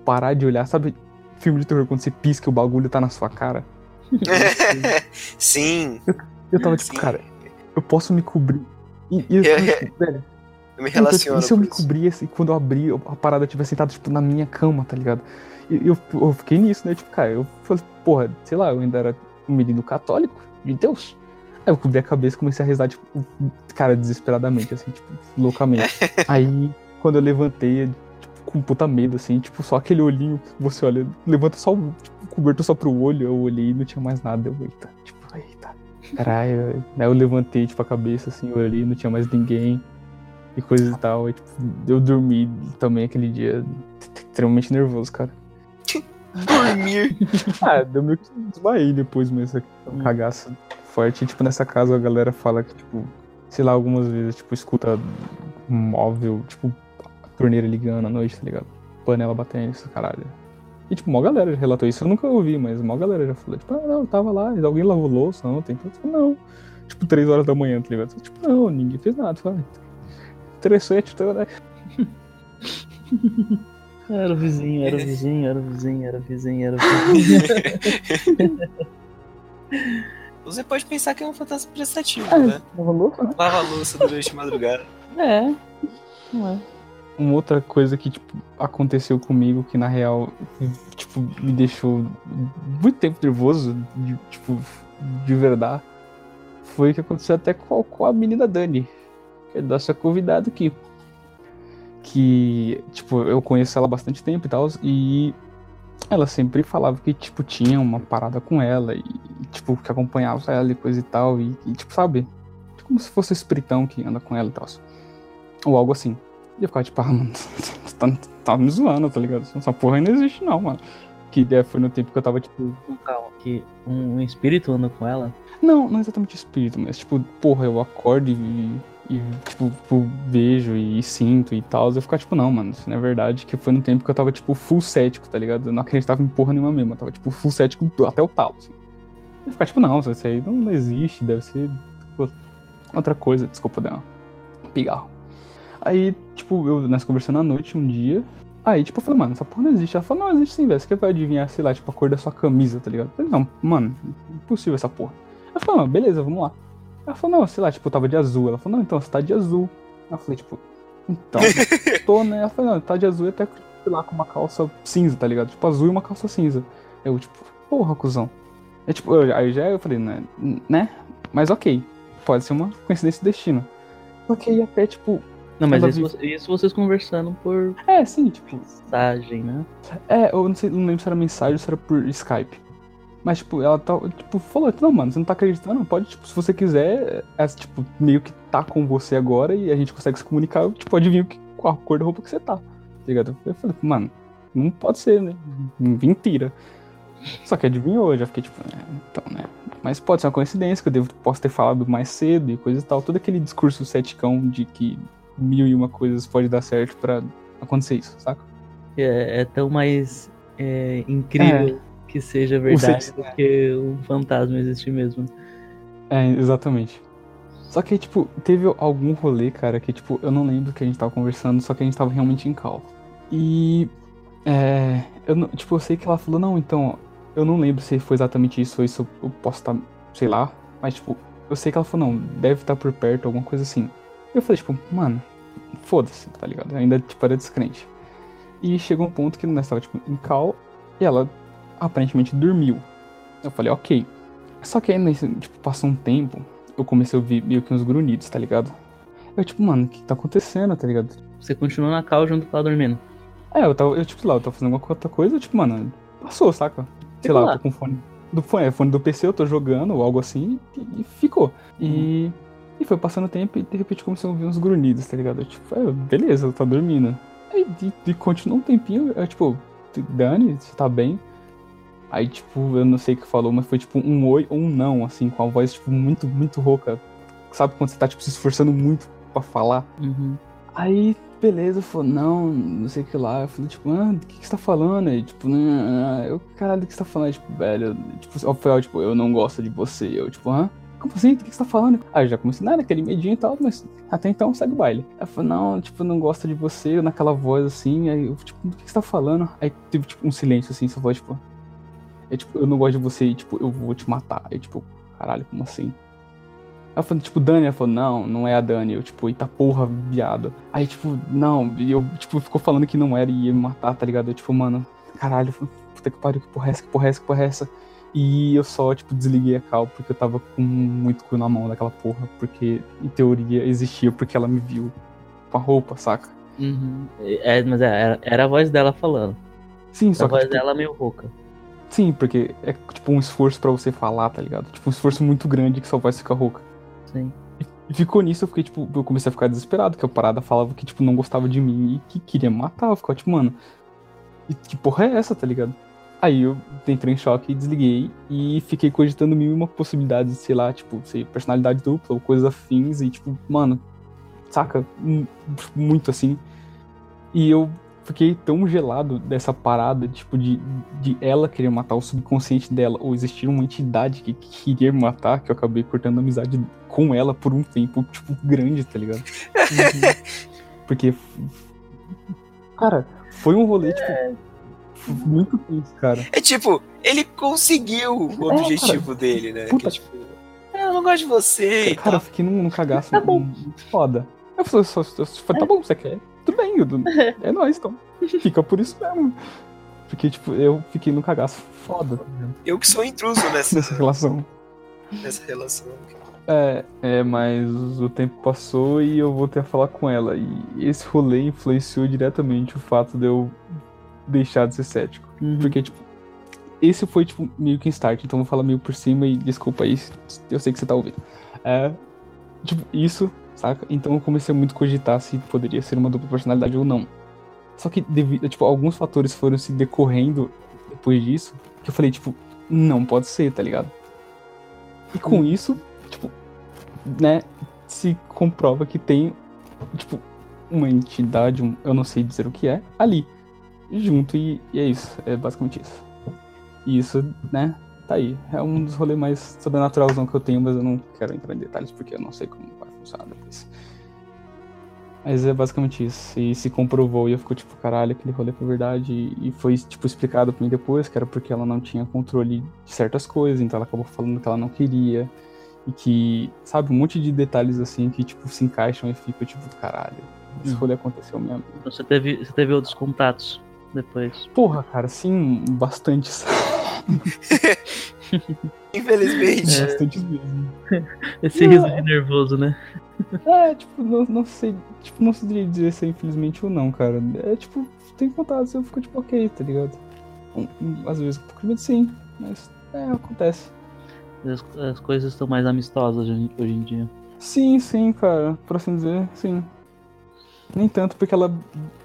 parar de olhar. Sabe filme de terror quando você pisca e o bagulho tá na sua cara? [laughs]
Sim,
Eu tava, tipo,
Sim.
cara, eu posso me cobrir. E, e eu, [laughs]
Eu-
tipo, velho.
Eu me
Então,
relaciono
e se eu me
isso.
cobrisse e quando eu abri, eu- a parada tivesse sentada, tipo, na minha cama, tá ligado? E eu, eu fiquei nisso, né? Tipo, cara, eu falei, porra, sei lá, eu ainda era um menino católico de Deus. Aí eu cobri a cabeça e comecei a rezar, tipo, cara, desesperadamente, assim, tipo, loucamente. [laughs] Aí, quando eu levantei, tipo, com puta medo, assim, tipo, só aquele olhinho você olha, levanta só o tipo, coberto só pro olho, eu olhei e não tinha mais nada. Eu, eita, tipo, eita. Caralho, aí eu levantei, tipo, a cabeça, assim, eu olhei, não tinha mais ninguém e coisas e tal. Aí, tipo, eu dormi também aquele dia extremamente nervoso, cara. [laughs]
Dormir. [laughs]
Ah, deu meio que desmaiei depois mesmo, um cagaço forte. E, tipo, nessa casa a galera fala que, tipo, sei lá, algumas vezes, tipo, escuta um móvel, tipo, torneira ligando à noite, tá ligado? Panela batendo, isso, caralho. E, tipo, mó galera já relatou isso. Eu nunca ouvi, mas mó galera já falou, tipo, ah, não, tava lá, alguém lavou louça ontem. Então, tipo, não. Tipo, três horas da manhã, tá ligado? Tipo, não, ninguém fez nada. Falei, interessante, então, né? [laughs]
Era o vizinho, era o vizinho, era o vizinho, era o vizinho, era o vizinho. [laughs]
Você pode pensar que é um fantasma prestativo,
Ah,
né?
Lavou louça, né?
Lava a louça durante a madrugada.
é. Não é.
Uma outra coisa que, tipo, aconteceu comigo que na real, tipo, me deixou muito tempo nervoso, de, tipo, de verdade, foi o que aconteceu até com a menina Dani, é nossa convidada aqui. Que, tipo, eu conheço ela há bastante tempo e tal, e ela sempre falava que, tipo, tinha uma parada com ela, e, tipo, que acompanhava ela e coisa e tal, e, e, tipo, sabe? Como se fosse o espiritão que anda com ela e tal. Ou algo assim. E eu ficava tipo, ah, mano, [laughs] você tá, tá me zoando, tá ligado? Essa porra não existe não, mano. Que ideia foi no tempo que eu tava, tipo,
Calma, que um, um espírito anda com ela.
Não, não exatamente espírito, mas tipo, porra, eu acordo e, e tipo, tipo, vejo e, sinto e tal. Eu ficar tipo, não, mano, isso não é verdade. Que foi no tempo que eu tava, tipo, full cético, tá ligado? Eu não acreditava em porra nenhuma mesmo. Eu tava, tipo, full cético até o talo, assim. Eu ficar tipo, não, isso aí não existe, deve ser tipo, outra coisa. Desculpa, dar um pigarro. Aí, tipo, eu nessa conversando à noite um dia. Aí, tipo, eu falei, mano, essa porra não existe. Ela falou, não, existe sim, velho. Você quer vai adivinhar, sei lá, tipo, a cor da sua camisa, tá ligado? Eu falei, não, mano, impossível essa porra. Ela falou, beleza, vamos lá. Ela falou, não, sei lá, tipo, eu tava de azul. Ela falou, não, então, você tá de azul. Eu falei, tipo, então, [laughs] tô, né? Ela falou, não, tá de azul e até, sei lá, com uma calça cinza, tá ligado? Tipo, azul e uma calça cinza. Eu, tipo, porra, cuzão. É tipo, eu, aí já eu falei, né, né? Mas ok, pode ser uma coincidência do destino. Só que aí até, tipo.
Não, mas isso,
viu-
isso vocês conversando por
É, sim, tipo.
mensagem, né?
É, eu não sei, não lembro se era mensagem ou se era por Skype. Mas, tipo, ela tá, tipo, falou, não, mano, você não tá acreditando? Pode, tipo, se você quiser, é, tipo, meio que tá com você agora e a gente consegue se comunicar, tipo, adivinha o que, qual a cor da roupa que você tá, tá ligado? Eu falei, mano, não pode ser, né? Mentira. Só que adivinhou, eu já fiquei tipo, é, então, né? Mas pode ser uma coincidência que eu devo, posso ter falado mais cedo e coisa e tal. Todo aquele discurso ceticão de que mil e uma coisas pode dar certo pra acontecer isso, saca?
É, é tão mais é, incrível que seja verdade do que um fantasma existir mesmo.
É, exatamente. Só que, tipo, teve algum rolê, cara, que, tipo, eu não lembro que a gente tava conversando, só que a gente tava realmente em cal. E. É. Eu, não- tipo, eu sei que ela falou, não, então. Eu não lembro se foi exatamente isso ou isso eu posso estar, sei lá. Mas, tipo, eu sei que ela falou, não, deve estar por perto, alguma coisa assim. Eu falei, tipo, mano, foda-se, tá ligado? Eu ainda, tipo, era descrente. E chegou um ponto que nós tava, tipo, em cal e ela aparentemente dormiu. Eu falei, ok. Só que aí, nesse, tipo, passou um tempo, eu comecei a ouvir meio que uns grunhidos, tá ligado? Eu, tipo, mano, o que tá acontecendo, tá ligado?
Você continua na cal junto com ela dormindo.
É, eu tava, eu, tipo, sei lá, eu tava fazendo alguma outra coisa, tipo, mano, passou, saca? Sei lá,
lá.
eu tô com fone. Do fone, é, fone do PC, eu tô jogando, ou algo assim, e, e ficou. E, e foi passando o tempo e de repente comecei a ouvir uns grunhidos, tá ligado? Eu, tipo, é, beleza, tá dormindo. Aí de, de continuou um tempinho, eu, tipo, Dani, você tá bem? Aí, tipo, eu não sei o que falou, mas foi tipo um oi ou um não, assim, com a voz, tipo, muito, muito rouca. Sabe quando você tá, tipo, se esforçando muito pra falar?
Uhum.
Aí, beleza, falou, não, não sei o que lá. Eu falei, tipo, ah, do que, que você tá falando? Aí, tipo, ah, eu, caralho, do que você tá falando? Aí, tipo, velho, tipo, ó, foi, ó, tipo, eu não gosto de você. Eu, tipo, hã? Como assim? Do que você tá falando? Aí eu já comecei, nada, aquele medinho e tal, mas até então segue o baile. Ela falou, não, tipo, não gosto de você, naquela voz assim. Aí eu, tipo, do que você tá falando? Aí teve, tipo, um silêncio assim, só voz, tipo, é, tipo, eu não gosto de você e, tipo, eu vou te matar. Aí, tipo, caralho, como assim? Ela falou, tipo, Dani, ela falou, não, não é a Dani. Eu, tipo, eita porra, viado. Aí, tipo, não, e eu, tipo, ficou falando que não era e ia me matar, tá ligado? Eu, tipo, mano, caralho, puta que pariu, que porra é essa, que porra é essa, que porra é essa? E eu só, tipo, desliguei a cal porque eu tava com muito cu na mão daquela porra. Porque, em teoria, existia porque ela me viu com a roupa, saca?
Uhum. É, mas é, era, era a voz dela falando.
Sim,
a
só que,
voz
tipo,
dela meio rouca.
Sim, porque é, tipo, um esforço pra você falar, tá ligado? Tipo, um esforço muito grande que só vai ficar rouca.
Sim.
E ficou nisso, eu fiquei, tipo, eu comecei a ficar desesperado, que a parada falava que, tipo, não gostava de mim e que queria matar. Eu ficava, tipo, mano, e que porra é essa, tá ligado? Aí eu entrei em choque e desliguei e fiquei cogitando mil e uma possibilidades, de, sei lá, tipo, sei, personalidade dupla ou coisas afins e, tipo, mano, saca? Mu- Muito assim. E eu fiquei tão gelado dessa parada, tipo, de, de ela querer matar o subconsciente dela, ou existir uma entidade que queria me matar, que eu acabei cortando amizade com ela por um tempo, tipo, grande, tá ligado? [laughs] Porque. Cara, foi um rolê, tipo. Muito tenso, cara.
É tipo, ele conseguiu o
É,
objetivo dele, né?
Puta-
Que é tipo, "Ah, eu não gosto de você e
Cara, eu fiquei num, num cagaço
Tá bom.
foda. Eu falei, só, tá bom, você quer? Tudo bem, eu, é nóis, então. Fica por isso mesmo. Porque, tipo, eu fiquei num cagaço foda tá ligado?
Eu que sou intruso nessa,
nessa relação.
nessa relação.
É, é, mas o tempo passou e eu voltei a falar com ela. E esse rolê influenciou diretamente o fato de eu deixar de ser cético.
Uhum.
Porque, tipo, esse foi, tipo, meio que um start. Então eu vou falar meio por cima e desculpa aí, eu sei que você tá ouvindo. É, tipo, isso, saca? Então eu comecei muito a cogitar se poderia ser uma dupla personalidade ou não. Só que, devido, tipo, alguns fatores foram se decorrendo depois disso, que eu falei, tipo, não pode ser, tá ligado? E com isso, tipo, né, se comprova que tem, tipo, uma entidade, um- eu não sei dizer o que é, ali, junto, e, e é isso, é basicamente isso. E isso, né, tá aí. É um dos rolês mais sobrenaturalzão que eu tenho, mas eu não quero entrar em detalhes porque eu não sei como depois. Mas é basicamente isso. E se comprovou e eu fico tipo, caralho, aquele rolê foi verdade. E e foi, tipo, explicado pra mim depois que era porque ela não tinha controle de certas coisas, então ela acabou falando que ela não queria. E que, sabe, um monte de detalhes assim que, tipo, se encaixam e fica tipo, caralho, esse
Hum.
rolê aconteceu mesmo.
Então Você teve, você teve outros contatos depois.
Porra, cara, sim, bastantes. [laughs]
Infelizmente.
Bastantes mesmo. [laughs]
Esse riso de nervoso, né?
É, tipo, não, não sei. Tipo, não sei dizer se é infelizmente ou não, cara. É tipo, tem contatos, eu fico tipo, ok, tá ligado? Às vezes um pouco de medo sim, mas é, acontece.
As, as coisas estão mais amistosas hoje, hoje em dia.
Sim, sim, cara, por assim dizer, sim. Nem tanto porque ela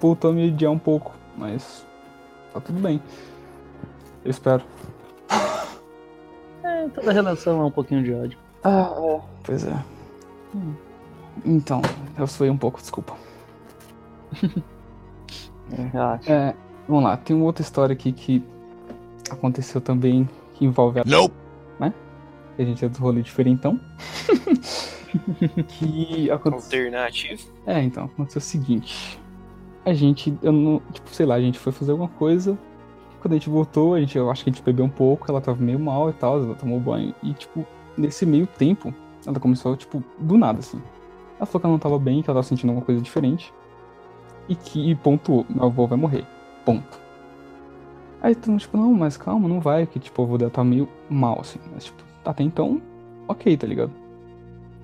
voltou a me odiar um pouco, mas tá tudo bem. Eu espero.
É, toda relação é um pouquinho de ódio.
Ah, é. Pois é.
Hum.
Então, eu suei um pouco, desculpa. [laughs]
Relaxa.
É, vamos lá, tem uma outra história aqui que aconteceu também, que envolve a.
Nope.
Né? Que a gente é do rolê diferentão. [laughs] que aconteceu.
Alternativo.
É, então, aconteceu o seguinte. A gente, eu não. Tipo, sei lá, a gente foi fazer alguma coisa. Quando a gente voltou, a gente, eu acho que a gente bebeu um pouco, ela tava meio mal e tal, ela tomou banho. E, tipo, nesse meio tempo, ela começou, tipo, do nada, assim. Ela falou que ela não tava bem, que ela tava sentindo alguma coisa diferente. E que, e pontuou, meu avô vai morrer. Ponto. Aí todo tipo, não, mas calma, não vai, porque, tipo, o avô dela tá meio mal, assim. Mas, tipo, até então, ok, tá ligado?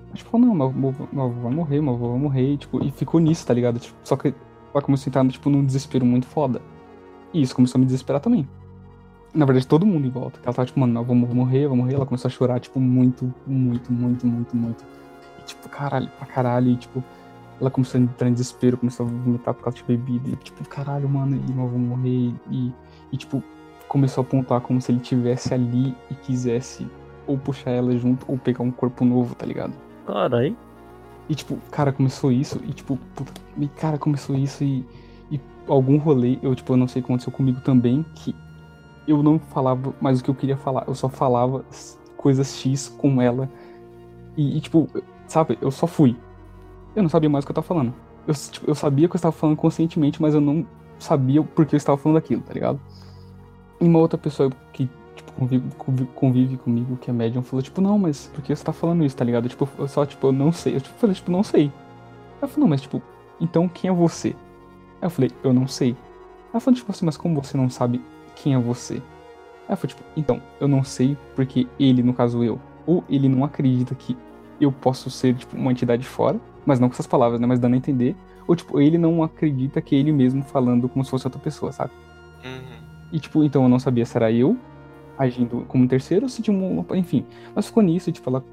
Mas, tipo, não, meu avô, meu avô vai morrer, meu avô vai morrer, e, tipo, e ficou nisso, tá ligado? Tipo, só que ela começou a entrar, tipo, num desespero muito foda. E isso começou a me desesperar também. Na verdade, todo mundo em volta. Ela tava, tipo, mano, avô vai morrer, vai morrer. Ela começou a chorar, tipo, muito, muito, muito, muito, muito. E, tipo, caralho, pra caralho. E, tipo, ela começou a entrar em desespero, começou a vomitar por causa de bebida. E, tipo, caralho, mano, e meu avô morrer. E, e, tipo, começou a apontar como se ele tivesse ali e quisesse ou puxar ela junto ou pegar um corpo novo, tá ligado?
Caralho.
E tipo, cara, começou isso e tipo, puta, e, cara, começou isso e, e algum rolê, eu tipo, eu não sei o que aconteceu comigo também, que eu não falava mais o que eu queria falar, eu só falava coisas X com ela. E, e, tipo, sabe, eu só fui. Eu não sabia mais o que eu tava falando. Eu, tipo, eu sabia que eu estava falando conscientemente, mas eu não sabia por que eu estava falando aquilo, tá ligado? E uma outra pessoa que convive, convive, comigo, que é médium, falou, tipo, não, mas por que você tá falando isso, tá ligado? Tipo, eu só, tipo, eu não sei. Eu tipo, falei, tipo, não sei. Ela falou, não, mas tipo, então quem é você? Aí eu falei, eu não sei. Ela falou, tipo assim, mas como você não sabe quem é você? Aí eu falei, tipo, então, eu não sei porque ele, no caso eu, ou ele não acredita que eu posso ser, tipo, uma entidade fora, mas não com essas palavras, né, mas dando a entender, ou, tipo, ele não acredita que é ele mesmo falando como se fosse outra pessoa, sabe?
Uhum.
E, tipo, então eu não sabia se era eu agindo como terceiro ou se tinha uma. Enfim. Mas ficou nisso, tipo, ela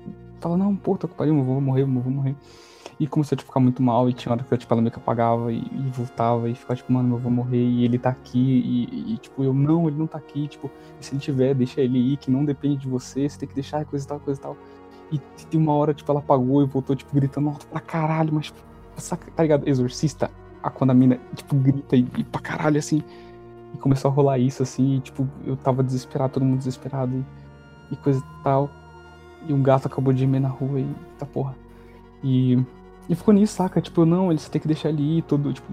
fala, não, tô com pariu, eu vou morrer, eu vou morrer. E começou a tipo, ficar muito mal, e tinha hora que tipo, ela meio que apagava e, e voltava, e ficava, tipo, mano, eu vou morrer, e ele tá aqui, e, e, tipo, eu, não, ele não tá aqui, tipo, se ele tiver, deixa ele ir, que não depende de você, você tem que deixar, coisa e tal, coisa e tal. E tem uma hora, tipo, ela apagou e voltou, tipo, gritando alto pra caralho, mas, tipo, saca, tá ligado? Exorcista, a quando a mina, tipo, grita e, e pra caralho, assim. E começou a rolar isso, assim, e, tipo, eu tava desesperado, todo mundo desesperado, e, e coisa e tal. E um gato acabou de gemer na rua, e tá porra. E, e ficou nisso, saca? Tipo, não, eles tem que deixar ir, todo, tipo.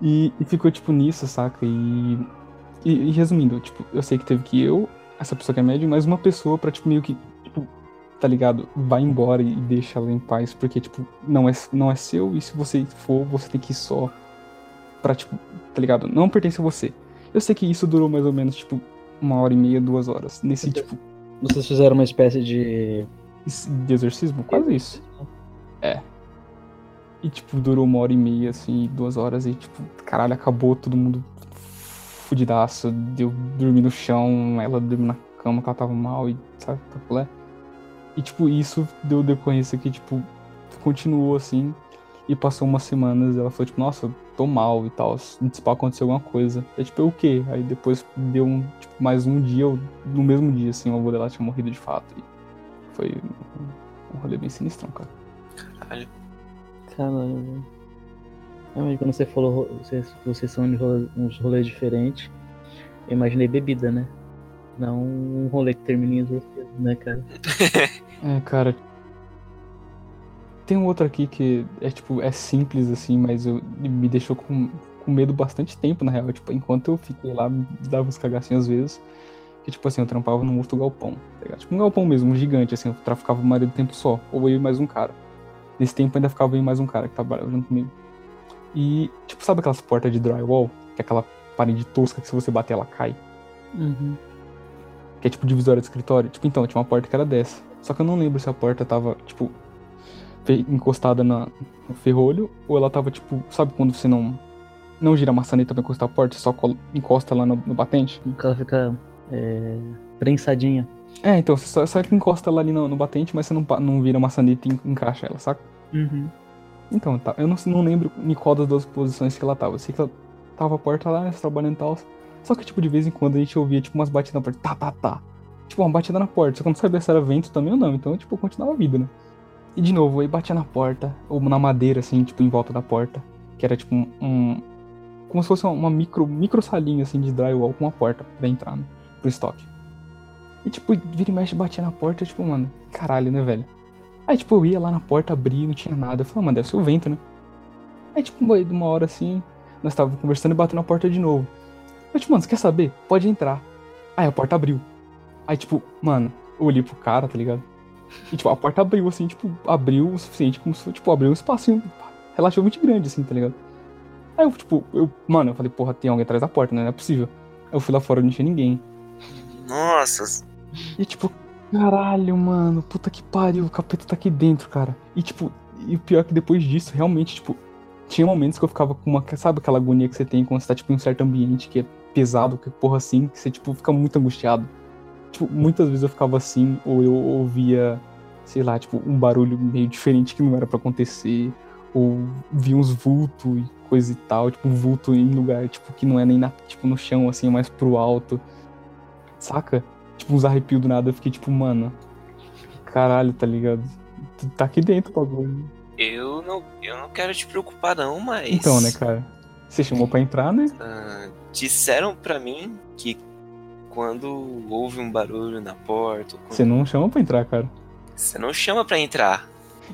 E, e ficou, tipo, nisso, saca? E, e, e resumindo, tipo, eu sei que teve que eu, essa pessoa que é médium, mais uma pessoa pra, tipo, meio que, tipo, tá ligado? Vai embora e deixa ela em paz, porque, tipo, não é, não é seu, e se você for, você tem que ir só pra, tipo, tá ligado? Não pertence a você. Eu sei que isso durou mais ou menos, tipo, uma hora e meia, duas horas. Nesse, tipo,
Vocês fizeram uma espécie de.
de exorcismo? Quase isso. É. E, tipo, durou uma hora e meia, assim, duas horas, e, tipo, caralho, acabou todo mundo fudidaço. Deu dormir no chão, ela dormiu na cama que ela tava mal, e, sabe, tá E, tipo, isso deu decorrência que, tipo, continuou assim. E passou umas semanas, ela falou, tipo, nossa, eu tô mal e tal. Se pá, aconteceu alguma coisa. É tipo, eu o quê? Aí depois deu um, tipo, mais um dia, ou no mesmo dia, assim, o avô dela tinha morrido de fato. E foi um rolê bem sinistrão, cara.
Caralho.
Caralho. Realmente, quando você falou vocês, vocês são de rolê- uns rolês diferentes, eu imaginei bebida, né? Não um rolê que termina em né, cara? [laughs]
É, cara. Tem um outro aqui que é tipo, é simples assim, mas eu, me deixou com, com medo bastante tempo, na real. Tipo, enquanto eu fiquei lá, dava uns cagacinhos às vezes. Que tipo assim, eu trampava num outro galpão, tá ligado? Tipo um galpão mesmo, um gigante, assim, eu traficava o marido do tempo só. Ou eu e mais um cara. Nesse tempo ainda ficava eu e mais um cara que trabalhava junto comigo. E, tipo, sabe aquelas portas de drywall? Que é aquela parede tosca que se você bater ela cai?
Uhum.
que é tipo divisória de escritório. Tipo, então, tinha uma porta que era dessa. Só que eu não lembro se a porta tava, tipo, encostada na, no ferrolho ou ela tava, tipo, sabe quando você não não gira a maçaneta pra encostar a porta, só encosta lá no, no batente?
Ela fica é, prensadinha.
É, então, você só, só que encosta ela ali no, no batente, mas você não, não vira a maçaneta e en- encaixa ela, saca?
Uhum.
Então, tá, eu não, não lembro em qual das duas posições que ela tava. Eu sei que ela tava a porta lá, né, trabalhando e tal. Só que, tipo, de vez em quando a gente ouvia, tipo, umas batidas na porta. Tá, tá, tá. Tipo, uma batida na porta. Só que eu não sabia se era vento também ou não. Então, tipo, continuava a vida, né? E de novo, aí batia na porta, ou na madeira, assim, tipo, em volta da porta. Que era, tipo, um. como se fosse uma micro, micro salinha, assim, de drywall com uma porta pra entrar, né? Pro estoque. E, tipo, vira e mexe, batia na porta, tipo, mano, caralho, né, velho? Aí, tipo, eu ia lá na porta, abria, não tinha nada. Eu falei, "Ah, mano, deve ser o vento, né? Aí, tipo, de uma hora assim, nós tava conversando e bateu na porta de novo. Eu, tipo, mano, você quer saber? Pode entrar. Aí a porta abriu. Aí, tipo, mano, eu olhei pro cara, tá ligado? E, tipo, a porta abriu, assim, tipo, abriu o suficiente, como se, tipo, abriu um espacinho relativamente grande, assim, tá ligado? Aí eu, tipo, eu, mano, eu falei, porra, tem alguém atrás da porta, né? Não é possível. Aí eu fui lá fora, não tinha ninguém.
Nossa,
E tipo, caralho, mano, puta que pariu, o capeta tá aqui dentro, cara. E tipo, e o pior é que depois disso, realmente, tipo, tinha momentos que eu ficava com uma. Sabe aquela agonia que você tem quando você tá, tipo, em um certo ambiente que é pesado, que porra assim, que você, tipo, fica muito angustiado. Tipo, muitas vezes eu ficava assim, ou eu ouvia, sei lá, tipo, um barulho meio diferente que não era pra acontecer, ou via uns vultos e coisa e tal, tipo, um vulto em lugar, tipo, que não é nem na, tipo, no chão, assim, é mais pro alto. Saca? Tipo, uns arrepios do nada, eu fiquei tipo, mano, caralho, tá ligado? Tá aqui dentro, o bagulho.
eu não, eu não quero te preocupar não, mas...
Então, né, cara? Você chamou pra entrar, né?
ah, disseram pra mim que quando houve um barulho na porta, quando-
Você não chama pra entrar, cara.
você não chama pra entrar.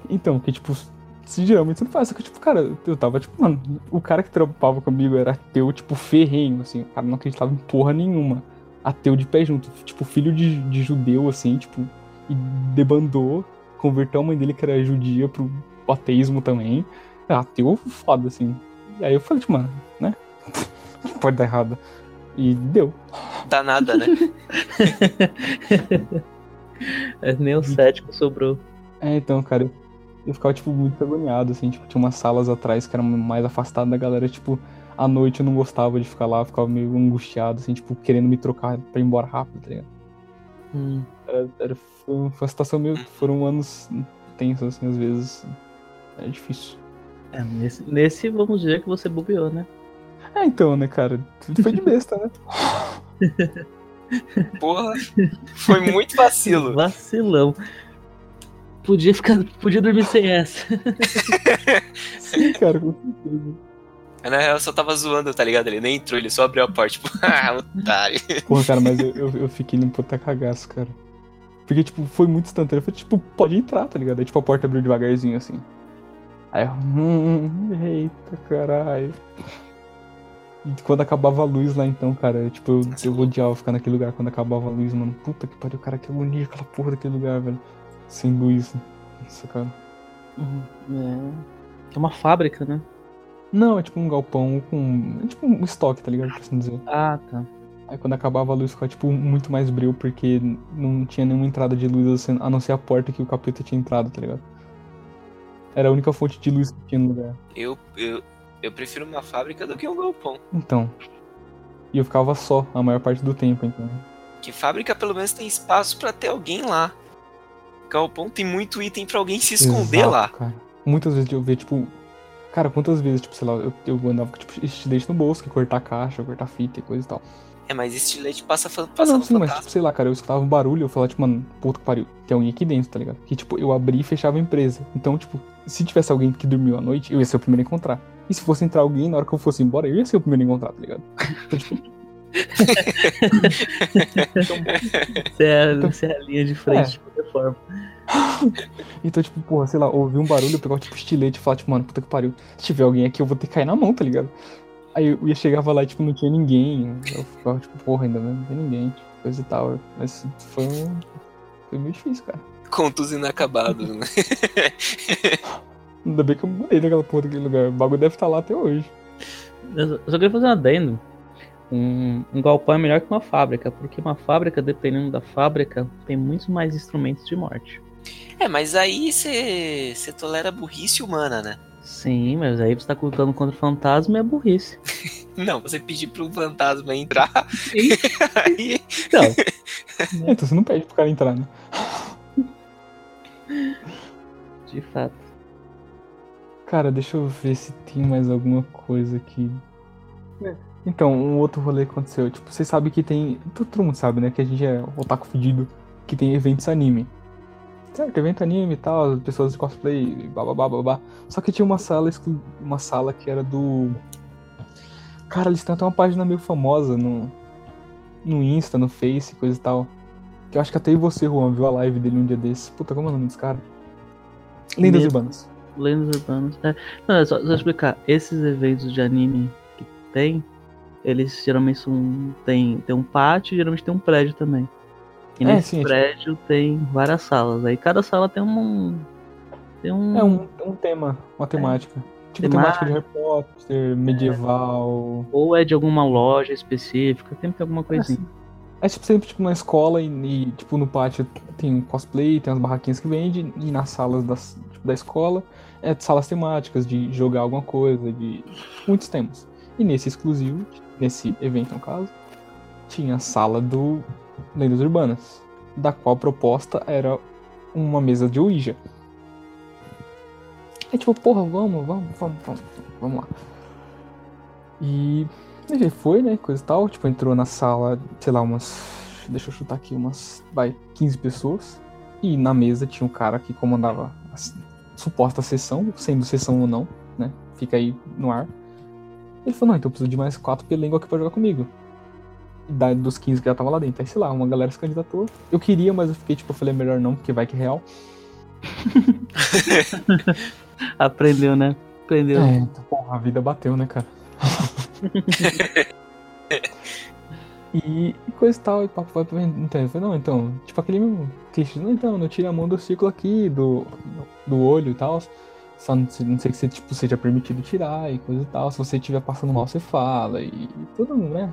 Então, que tipo, se geralmente você não faz. Só que, tipo, cara, eu tava, tipo, mano, o cara que trampava comigo era ateu, tipo, ferrenho, assim. O cara não acreditava em porra nenhuma. Ateu de pé junto. Tipo, filho de, de judeu, assim, tipo, e debandou, converteu a mãe dele, que era judia, pro ateísmo também. É, ateu foda, assim. E aí eu falei, tipo, mano, né? [laughs] Pode dar errado. E deu.
Dá nada, né? [laughs]
É, nem o cético sobrou.
É, então, cara, eu- eu ficava, tipo, muito agoniado, assim, tipo, tinha umas salas atrás que eram mais afastadas da galera, tipo, à noite eu não gostava de ficar lá, ficava meio angustiado, assim, tipo, querendo me trocar pra ir embora rápido, tá ligado?
Hum.
Era, era- foi foi uma situação meio, foram anos tensos, assim, às vezes, é difícil.
É, nesse, nesse vamos dizer que você bobeou, né?
É, então, né, cara, tudo foi de besta, né? [laughs]
Porra, foi muito vacilo.
Vacilão. Podia ficar. Podia dormir sem essa.
Sim, cara, com certeza.
Na real, eu só tava zoando, tá ligado? Ele nem entrou, ele só abriu a porta, tipo, [laughs] ah, otário.
Porra, cara, mas eu, eu, eu fiquei num puta cagaço, cara. Porque, tipo, foi muito instantâneo. Foi tipo, pode entrar, tá ligado? Aí, tipo, a porta abriu devagarzinho, assim. Aí eu, hum, eita, caralho. E quando acabava a luz lá, então, cara, eu, tipo, eu, eu odiava ficar naquele lugar quando acabava a luz, mano. Puta que pariu, cara, que agonia aquela porra daquele lugar, velho. Sem luz. Nossa, cara.
É. É uma fábrica, né?
Não, é tipo um galpão com. É tipo um estoque, tá ligado? Por assim dizer.
Ah, tá.
Aí quando acabava a luz ficava tipo muito mais brilho porque não tinha nenhuma entrada de luz assim, a não ser a porta que o capeta tinha entrado, tá ligado? Era a única fonte de luz que tinha no lugar.
Eu, eu, eu prefiro uma fábrica do que um galpão.
Então. E eu ficava só a maior parte do tempo, então.
Que fábrica pelo menos tem espaço pra ter alguém lá. Galpão tem muito item pra alguém se esconder
Exato,
lá.
Cara. Muitas vezes eu ver, tipo. Cara, quantas vezes, tipo, sei lá, eu, eu andava com tipo, estilete no bolso, que cortar caixa, cortar fita e coisa e tal.
É, mas estilete passa
Ah,
passando
não, sim, mas tipo, sei lá, cara, eu escutava um barulho, eu falava, tipo, mano, puta que pariu, tem alguém aqui dentro, tá ligado? Que, tipo, eu abri e fechava a empresa. Então, tipo, se tivesse alguém que dormiu à noite, eu ia ser o primeiro a encontrar. E se fosse entrar alguém, na hora que eu fosse embora, eu ia ser o primeiro a encontrar, tá ligado? Então, tipo,
Você é, você é a linha de frente
É.
de qualquer forma.
então, tipo, porra, sei lá, ouvi um barulho, eu pegava, tipo, estilete e falava, tipo, mano, puta que pariu, se tiver alguém aqui, eu vou ter que cair na mão, tá ligado? Aí eu ia chegava lá e, tipo, não tinha ninguém. Eu ficava, tipo, porra, ainda não tem ninguém, tipo, coisa e tal. Mas foi um. Foi muito difícil, cara.
Contos inacabados, né? [laughs]
Ainda bem que eu morei naquela porra daquele lugar. O bagulho deve estar lá até hoje.
Eu só- queria fazer um adendo. Um, um galpão é melhor que uma fábrica, porque uma fábrica, dependendo da fábrica, tem muitos mais instrumentos de morte.
É, mas aí você tolera a burrice humana, né?
Sim, mas aí você tá lutando contra o fantasma é burrice. [laughs]
Não, você pedir pro fantasma entrar, [laughs] aí
Então,
É, então você não pede pro cara entrar, né?
de fato.
Cara, deixa eu ver se tem mais alguma coisa aqui. Então, um outro rolê aconteceu. Tipo, vocês sabem que tem. Todo mundo sabe, né? Que a gente é otaku fudido. Que tem eventos anime. Certo, evento anime e tal, as pessoas de cosplay, blá blá. Só que tinha uma sala, uma sala que era do. Cara, eles têm até uma página meio famosa no. No Insta, no Face, coisa e tal. Que eu acho que até você, Juan, viu a live dele um dia desses. Puta, como é o nome desse cara? Lendas. Urbanas.
Lendas urbanas. É, não, é só, só explicar. Esses eventos de anime que tem, eles geralmente são. Tem, tem um pátio e geralmente tem um prédio também. E
É,
nesse
sim, é tipo-
prédio tem várias salas. Aí cada sala tem um. Tem um.
É um, um tema, uma temática. Tipo temática de Harry Potter, medieval.
Ou é de alguma loja específica, sempre tem alguma coisinha.
É tipo sempre tipo na escola e, e, tipo no pátio tem um cosplay, tem as barraquinhas que vende e nas salas das, tipo, da escola é salas temáticas de jogar alguma coisa, de muitos temas. E nesse exclusivo, nesse evento no caso, tinha a sala do Lendas Urbanas, da qual a proposta era uma mesa de Ouija. É tipo, porra, vamos, vamos, vamos, vamos, vamos lá. E ele foi, né, coisa e tal, tipo, entrou na sala, sei lá, umas, deixa eu chutar aqui, umas, vai, 15 pessoas. E na mesa tinha um cara que comandava a s- suposta sessão, sendo sessão ou não, né, fica aí no ar. Ele falou, não, então eu preciso de mais quatro pelengos aqui pra jogar comigo. E da, dos 15 que já tava lá dentro. Aí, sei lá, uma galera se candidatou. Eu queria, mas eu fiquei, tipo, eu falei, melhor não, porque vai que é real. [laughs]
Aprendeu, né? Aprendeu.
É, então, porra, a vida bateu, né, cara? [laughs] e, e coisa e tal, e papo vai pra então, não, então, tipo aquele mesmo clichê, não, então, não tira a mão do círculo aqui, do, do olho e tal. Só não sei, não sei que você, tipo, seja permitido tirar e coisa e tal. Se você estiver passando mal, você fala e, e tudo, né?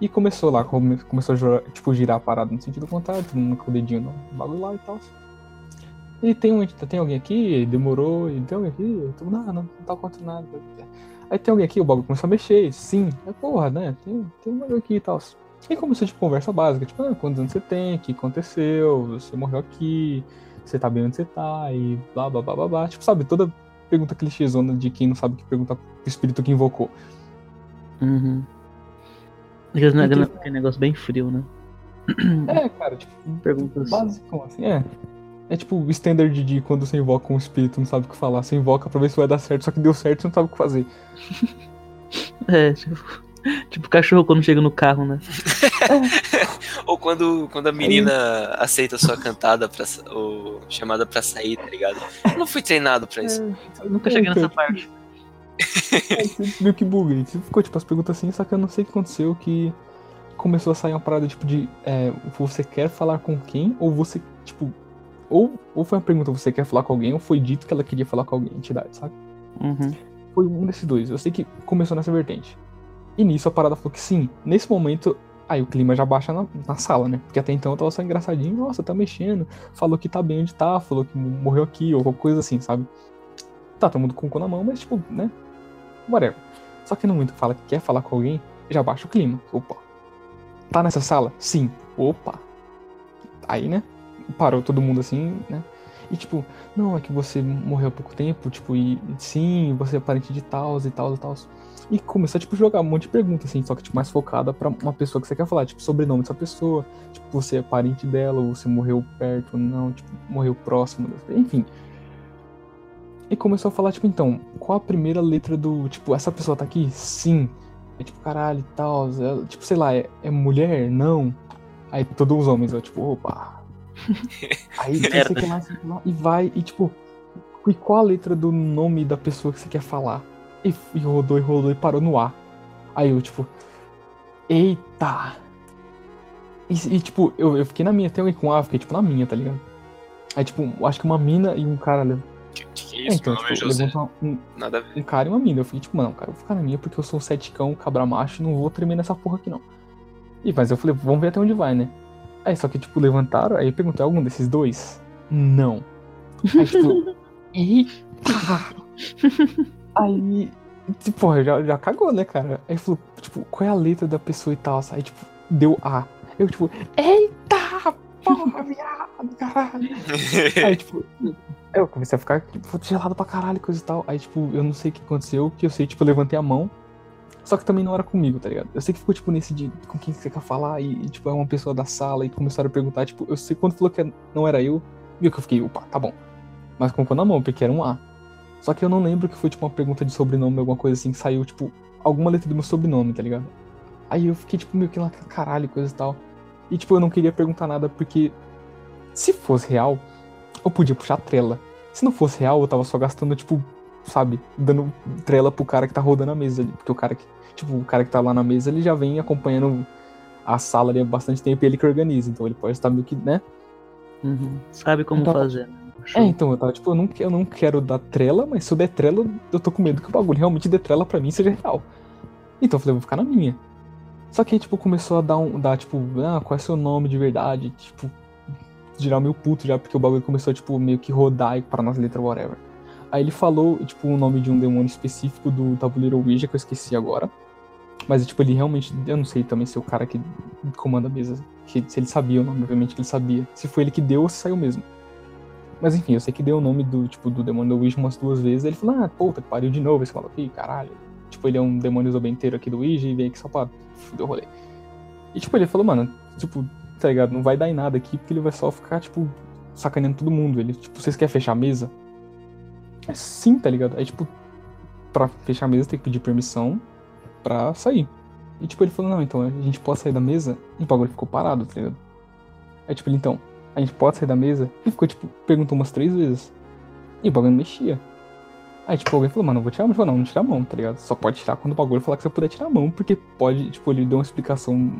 E começou lá, come- começou a girar, tipo, girar a parada no sentido contrário, todo mundo com o dedinho no bagulho lá e tal. E tem, um, tem alguém aqui, demorou, e tem alguém aqui, todo mundo, ah, não, não tá acontecendo nada. Aí tem alguém aqui, o bagulho começou a mexer, sim, é porra, né? Tem, tem um bagulho aqui e tal. E começou, tipo, conversa básica, tipo, ah, quantos anos você tem, o que aconteceu, você morreu aqui, você tá bem onde você tá, e blá blá blá blá blá. Tipo, sabe, toda pergunta clichêzona de quem não sabe o que perguntar pro espírito que invocou.
Uhum. Aquele,
E
aquele-
teve-
aquele negócio bem frio, né?
É, cara, tipo,
Perguntas.
básico, assim, é. É tipo o standard de quando você invoca um espírito, não sabe o que falar. Você invoca pra ver se vai dar certo, só que deu certo, você não sabe o que fazer. [laughs]
É, tipo, tipo cachorro quando chega no carro, né? [laughs]
Ou quando, quando a menina aceita a sua cantada pra, ou chamada pra sair, tá ligado? Eu não fui treinado pra isso.
Eu nunca cheguei nessa parte. [laughs]
Aí você meio que buga. E ficou tipo as perguntas assim, só que eu não sei o que aconteceu que começou a sair uma parada tipo de é, você quer falar com quem? Ou você, tipo. Ou, ou foi uma pergunta, você quer falar com alguém, ou foi dito que ela queria falar com alguém, entidade, sabe?
Uhum.
Foi um desses dois. Eu sei que começou nessa vertente. E nisso a parada falou que sim, nesse momento. Aí o clima já baixa na, na sala, né? Porque até então tava só engraçadinho, nossa, tá mexendo. Falou que tá bem onde tá, falou que morreu aqui, ou qualquer coisa assim, sabe? Tá, todo mundo com o cu na mão, mas tipo, né? Whatever. Só que no momento que fala que quer falar com alguém, já baixa o clima. Opa. Tá nessa sala? Sim. Opa. Aí, né? Parou todo mundo assim, né? E tipo, não, é que você morreu há pouco tempo, tipo, e sim, você é parente de tal e tal e tal. E começou a, tipo, jogar um monte de perguntas, assim, só que, tipo, mais focada pra uma pessoa que você quer falar, tipo, sobrenome dessa pessoa, tipo, você é parente dela, ou você morreu perto, não, tipo, morreu próximo, enfim. E começou a falar, tipo, então, qual a primeira letra do, tipo, essa pessoa tá aqui? Sim. É tipo, caralho tal, é, tipo, sei lá, é, é mulher? Não. Aí todos os homens, eu, tipo, opa. Aí [laughs] você quer mais e vai, e tipo, e qual a letra do nome da pessoa que você quer falar? E, e rodou e rodou e parou no A. Aí eu, tipo, eita! E, e tipo, eu, eu fiquei na minha, tem alguém com A, eu fiquei tipo na minha, tá ligado? Aí, tipo, acho que uma mina e um cara.
Que, que é isso?
então,
é
tipo,
José.
levantou um,
Nada a ver.
um cara e uma mina. Eu fiquei tipo, mano, cara, eu vou ficar na minha porque eu sou um seticão, cabra macho, não vou tremer nessa porra aqui não. E mas eu falei, vamos ver até onde vai, né? Aí só que, tipo, levantaram, aí eu perguntei algum desses dois? Não. Aí, tipo, [laughs] eita! Aí, tipo, porra, já, já cagou, né, cara? Aí falou, tipo, qual é a letra da pessoa e tal? Aí, tipo, deu A. Eu, tipo, eita! Porra, [laughs] viado, caralho! Aí, tipo, eu comecei a ficar tipo, gelado pra caralho, coisa e tal. Aí, tipo, eu não sei o que aconteceu, que eu sei, tipo, eu levantei a mão. Só que também não era comigo, tá ligado? Eu sei que ficou, tipo, nesse de com quem você quer falar, e, e, tipo, é uma pessoa da sala, e começaram a perguntar, tipo, eu sei quando falou que não era eu, viu que eu fiquei, opa, tá bom. Mas colocou na mão, porque era um A. Só que eu não lembro que foi, tipo, uma pergunta de sobrenome, alguma coisa assim, que saiu, tipo, alguma letra do meu sobrenome, tá ligado? Aí eu fiquei, tipo, meio que lá, caralho, coisa e tal. E, tipo, eu não queria perguntar nada, porque se fosse real, eu podia puxar trela. Se não fosse real, eu tava só gastando, tipo, sabe, dando trela pro cara que tá rodando a mesa ali. Porque o cara que, tipo, o cara que tá lá na mesa, ele já vem acompanhando a sala ali há bastante tempo e ele que organiza. Então ele pode estar meio que, né?
Uhum. Sabe como
Então-
fazer. né?
É, então, eu tava, tipo, eu não, eu não quero dar trela, mas se eu der trela, eu tô com medo que o bagulho realmente dê trela pra mim seja real. Então eu falei, eu vou ficar na minha. Só que aí, tipo, começou a dar um. Dar, tipo, ah, qual é seu nome de verdade? Tipo, girar meio puto já, porque o bagulho começou, tipo, meio que rodar e parar nas letras, whatever. Aí ele falou, tipo, o nome de um demônio específico do tabuleiro Ouija, que eu esqueci agora. Mas, tipo, ele realmente. Eu não sei também se é o cara que comanda a mesa. que- se ele sabia o nome, obviamente que ele sabia. Se foi ele que deu ou se saiu mesmo. Mas enfim, eu sei que deu o nome do, tipo, do demônio Ouija umas duas vezes. Ele falou, ah, puta, pariu de novo. Aí você falou, ih, caralho. Tipo, ele é um demônio zobenteiro aqui do Ouija e vem aqui só pra fuder o rolê. E tipo, ele falou, mano, tipo, tá ligado? Não vai dar em nada aqui porque ele vai só ficar, tipo, sacaneando todo mundo. Ele, tipo, vocês querem fechar a mesa? É sim, tá ligado? Aí, tipo, pra fechar a mesa tem que pedir permissão pra sair. E tipo, ele falou, não, então a gente pode sair da mesa e o bagulho ficou parado, tá ligado? Aí tipo, ele, então, a gente pode sair da mesa? E ficou, tipo, perguntou umas três vezes. E o bagulho não mexia. Aí, tipo, alguém falou, mano, eu vou tirar a mão. Ele falou, não, não tira a mão, tá ligado? Só pode tirar quando o bagulho falar que você puder tirar a mão, porque pode, tipo, ele deu uma explicação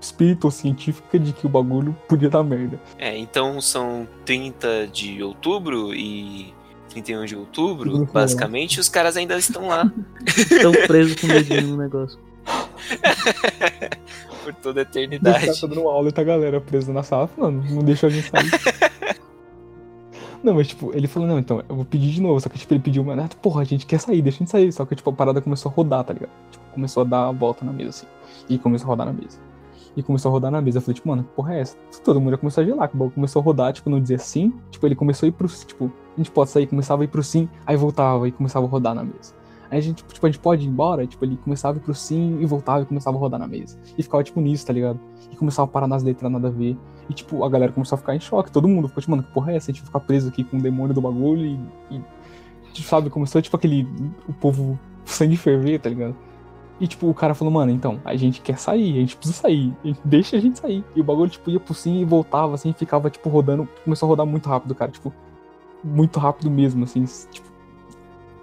espírito-científica de que o bagulho podia dar merda.
É, então são 30 de outubro e 31 de outubro,
Tudo
basicamente, os caras ainda estão lá [laughs]
Estão presos com medinho no negócio. [laughs]
por toda a eternidade.
tá dando aula e tá a galera presa na sala, falando, não deixa a gente sair. [laughs] Não, mas tipo, ele falou, não, então, eu vou pedir de novo. Só que, tipo, ele pediu, mas, porra, a gente quer sair, deixa a gente sair. Só que, tipo, a parada começou a rodar, tá ligado? Tipo, começou a dar a volta na mesa, assim. E começou a rodar na mesa. E começou a rodar na mesa. Eu falei, tipo, mano, que porra é essa? Todo mundo já começou a gelar, que o bagulho começou a rodar, tipo, não dizer sim. Tipo, ele começou a ir pro, tipo, a gente pode sair, começava a ir pro sim, aí voltava e começava a rodar na mesa. Aí a gente, tipo, a gente pode ir embora, tipo, ele começava a ir pro sim e voltava e começava a rodar na mesa. E ficava, tipo, nisso, tá ligado? E começava a parar nas letras, nada a ver. E, tipo, a galera começou a ficar em choque. Todo mundo ficou, tipo, mano, que porra é essa? A gente ficar preso aqui com o demônio do bagulho e. e tipo, sabe, começou, tipo, aquele. O povo sangue ferver, tá ligado? E, tipo, o cara falou, mano, então, a gente quer sair, a gente precisa sair, deixa a gente sair. E o bagulho, tipo, ia pro sim e voltava, assim, e ficava, tipo, rodando. Começou a rodar muito rápido, cara, tipo, muito rápido mesmo, assim, tipo.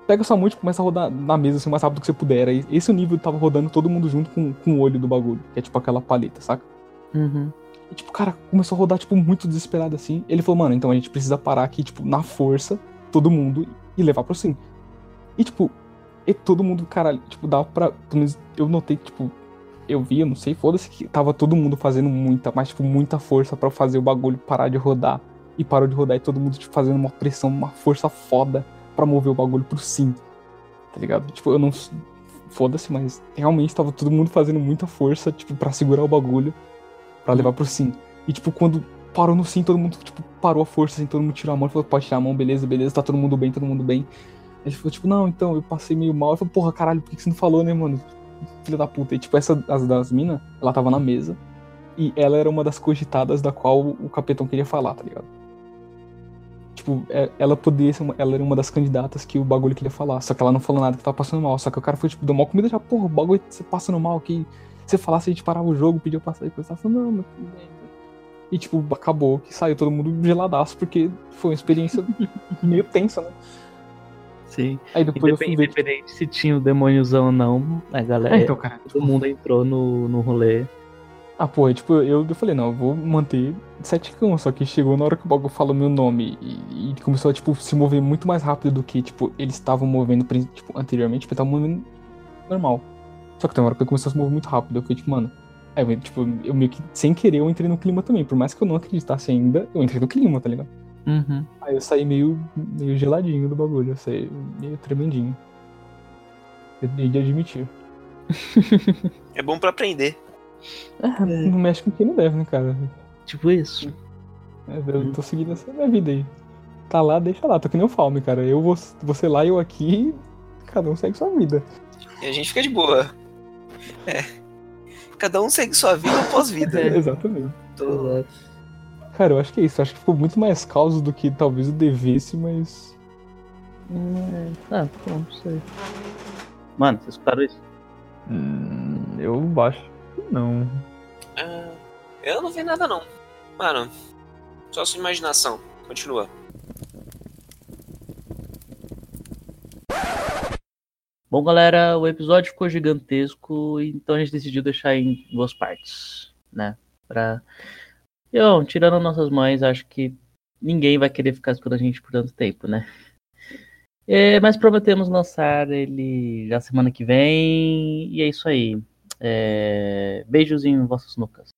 Pega sua mão e começa a rodar na mesa, assim, o mais rápido que você puder. Aí, esse o nível tava rodando todo mundo junto com, com o olho do bagulho, que é, tipo, aquela paleta, saca?
Uhum.
E, tipo, cara começou a rodar, tipo, muito desesperado assim. Ele falou, mano, então a gente precisa parar aqui, tipo, na força, todo mundo, e levar pro sim. E, tipo, e todo mundo, caralho, tipo, dava pra. Pelo menos eu notei, que, tipo, eu vi, eu não sei, foda-se, que tava todo mundo fazendo muita, mas, tipo, muita força pra fazer o bagulho parar de rodar. E parou de rodar, e todo mundo, tipo, fazendo uma pressão, uma força foda pra mover o bagulho pro sim. Tá ligado? Tipo, eu não. Foda-se, mas realmente tava todo mundo fazendo muita força, tipo, pra segurar o bagulho pra levar pro sim. E, tipo, quando parou no sim, todo mundo, tipo, parou a força, assim, todo mundo tirou a mão, falou, pode tirar a mão, beleza, beleza, tá todo mundo bem, todo mundo bem. Ele falou, tipo, não, então, eu passei meio mal. Eu falei, porra, caralho, por que você não falou, né, mano? Filha da puta. E, tipo, essa as das minas, ela tava na mesa. E ela era uma das cogitadas da qual o capitão queria falar, tá ligado? Tipo, é, ela poderia ser uma, ela era uma das candidatas que o bagulho queria falar. Só que ela não falou nada que tava passando mal. Só que o cara foi, tipo, deu mal comida já, porra, o bagulho você passando mal aqui. Se você falasse, a gente parava o jogo, pediu passar e coisa. Ela falou, não, mas tudo bem. E, tipo, acabou que saiu todo mundo geladaço, porque foi uma experiência [laughs] meio tensa, né?
Sim.
Aí depois fui ver.
independente se tinha o demôniozão ou não, a galera.
É, então, cara.
Todo mundo entrou no, no rolê.
Ah, porra, tipo, eu, eu falei, não, eu vou manter sete cão, só que chegou na hora que o bagulho falou meu nome e, e começou a, tipo, se mover muito mais rápido do que, tipo, eles estavam movendo, tipo, anteriormente, tipo, estavam movendo normal. Só que tem uma hora que começou a se mover muito rápido, eu fiquei, tipo, mano, aí, eu, tipo, eu meio que, sem querer, eu entrei no clima também, por mais que eu não acreditasse ainda, eu entrei no clima, tá ligado?
Uhum.
Aí eu saí meio, meio geladinho do bagulho, eu saí meio tremendinho. Eu tenho de admitir. [laughs]
É bom pra aprender.
É, não mexe com quem não deve, né, cara?
Tipo isso.
É, eu tô seguindo essa minha vida aí. Tá lá, deixa lá. Tô que nem o Falme, cara. Eu, vou- você lá, eu aqui. Cada um segue sua vida.
E a gente fica de boa. É. Cada um segue sua vida após vida.
É. [laughs]
Exatamente.
Tô-
Exato.
Cara, eu acho que é isso. Acho que ficou muito mais causa do que talvez eu devesse, mas.
Hum, é. Ah, bom, não sei. Mano, vocês escutaram isso?
Hum, eu acho que não.
Ah, eu não vi nada não. Mano, só sua imaginação. Continua.
Bom, galera, o episódio ficou gigantesco, então a gente decidiu deixar em duas partes, né? Pra. Eu, tirando nossas mães, acho que ninguém vai querer ficar escutando a gente por tanto tempo, né? É, mas prometemos lançar ele já semana que vem, e é isso aí. É, Beijos em vossas nucas.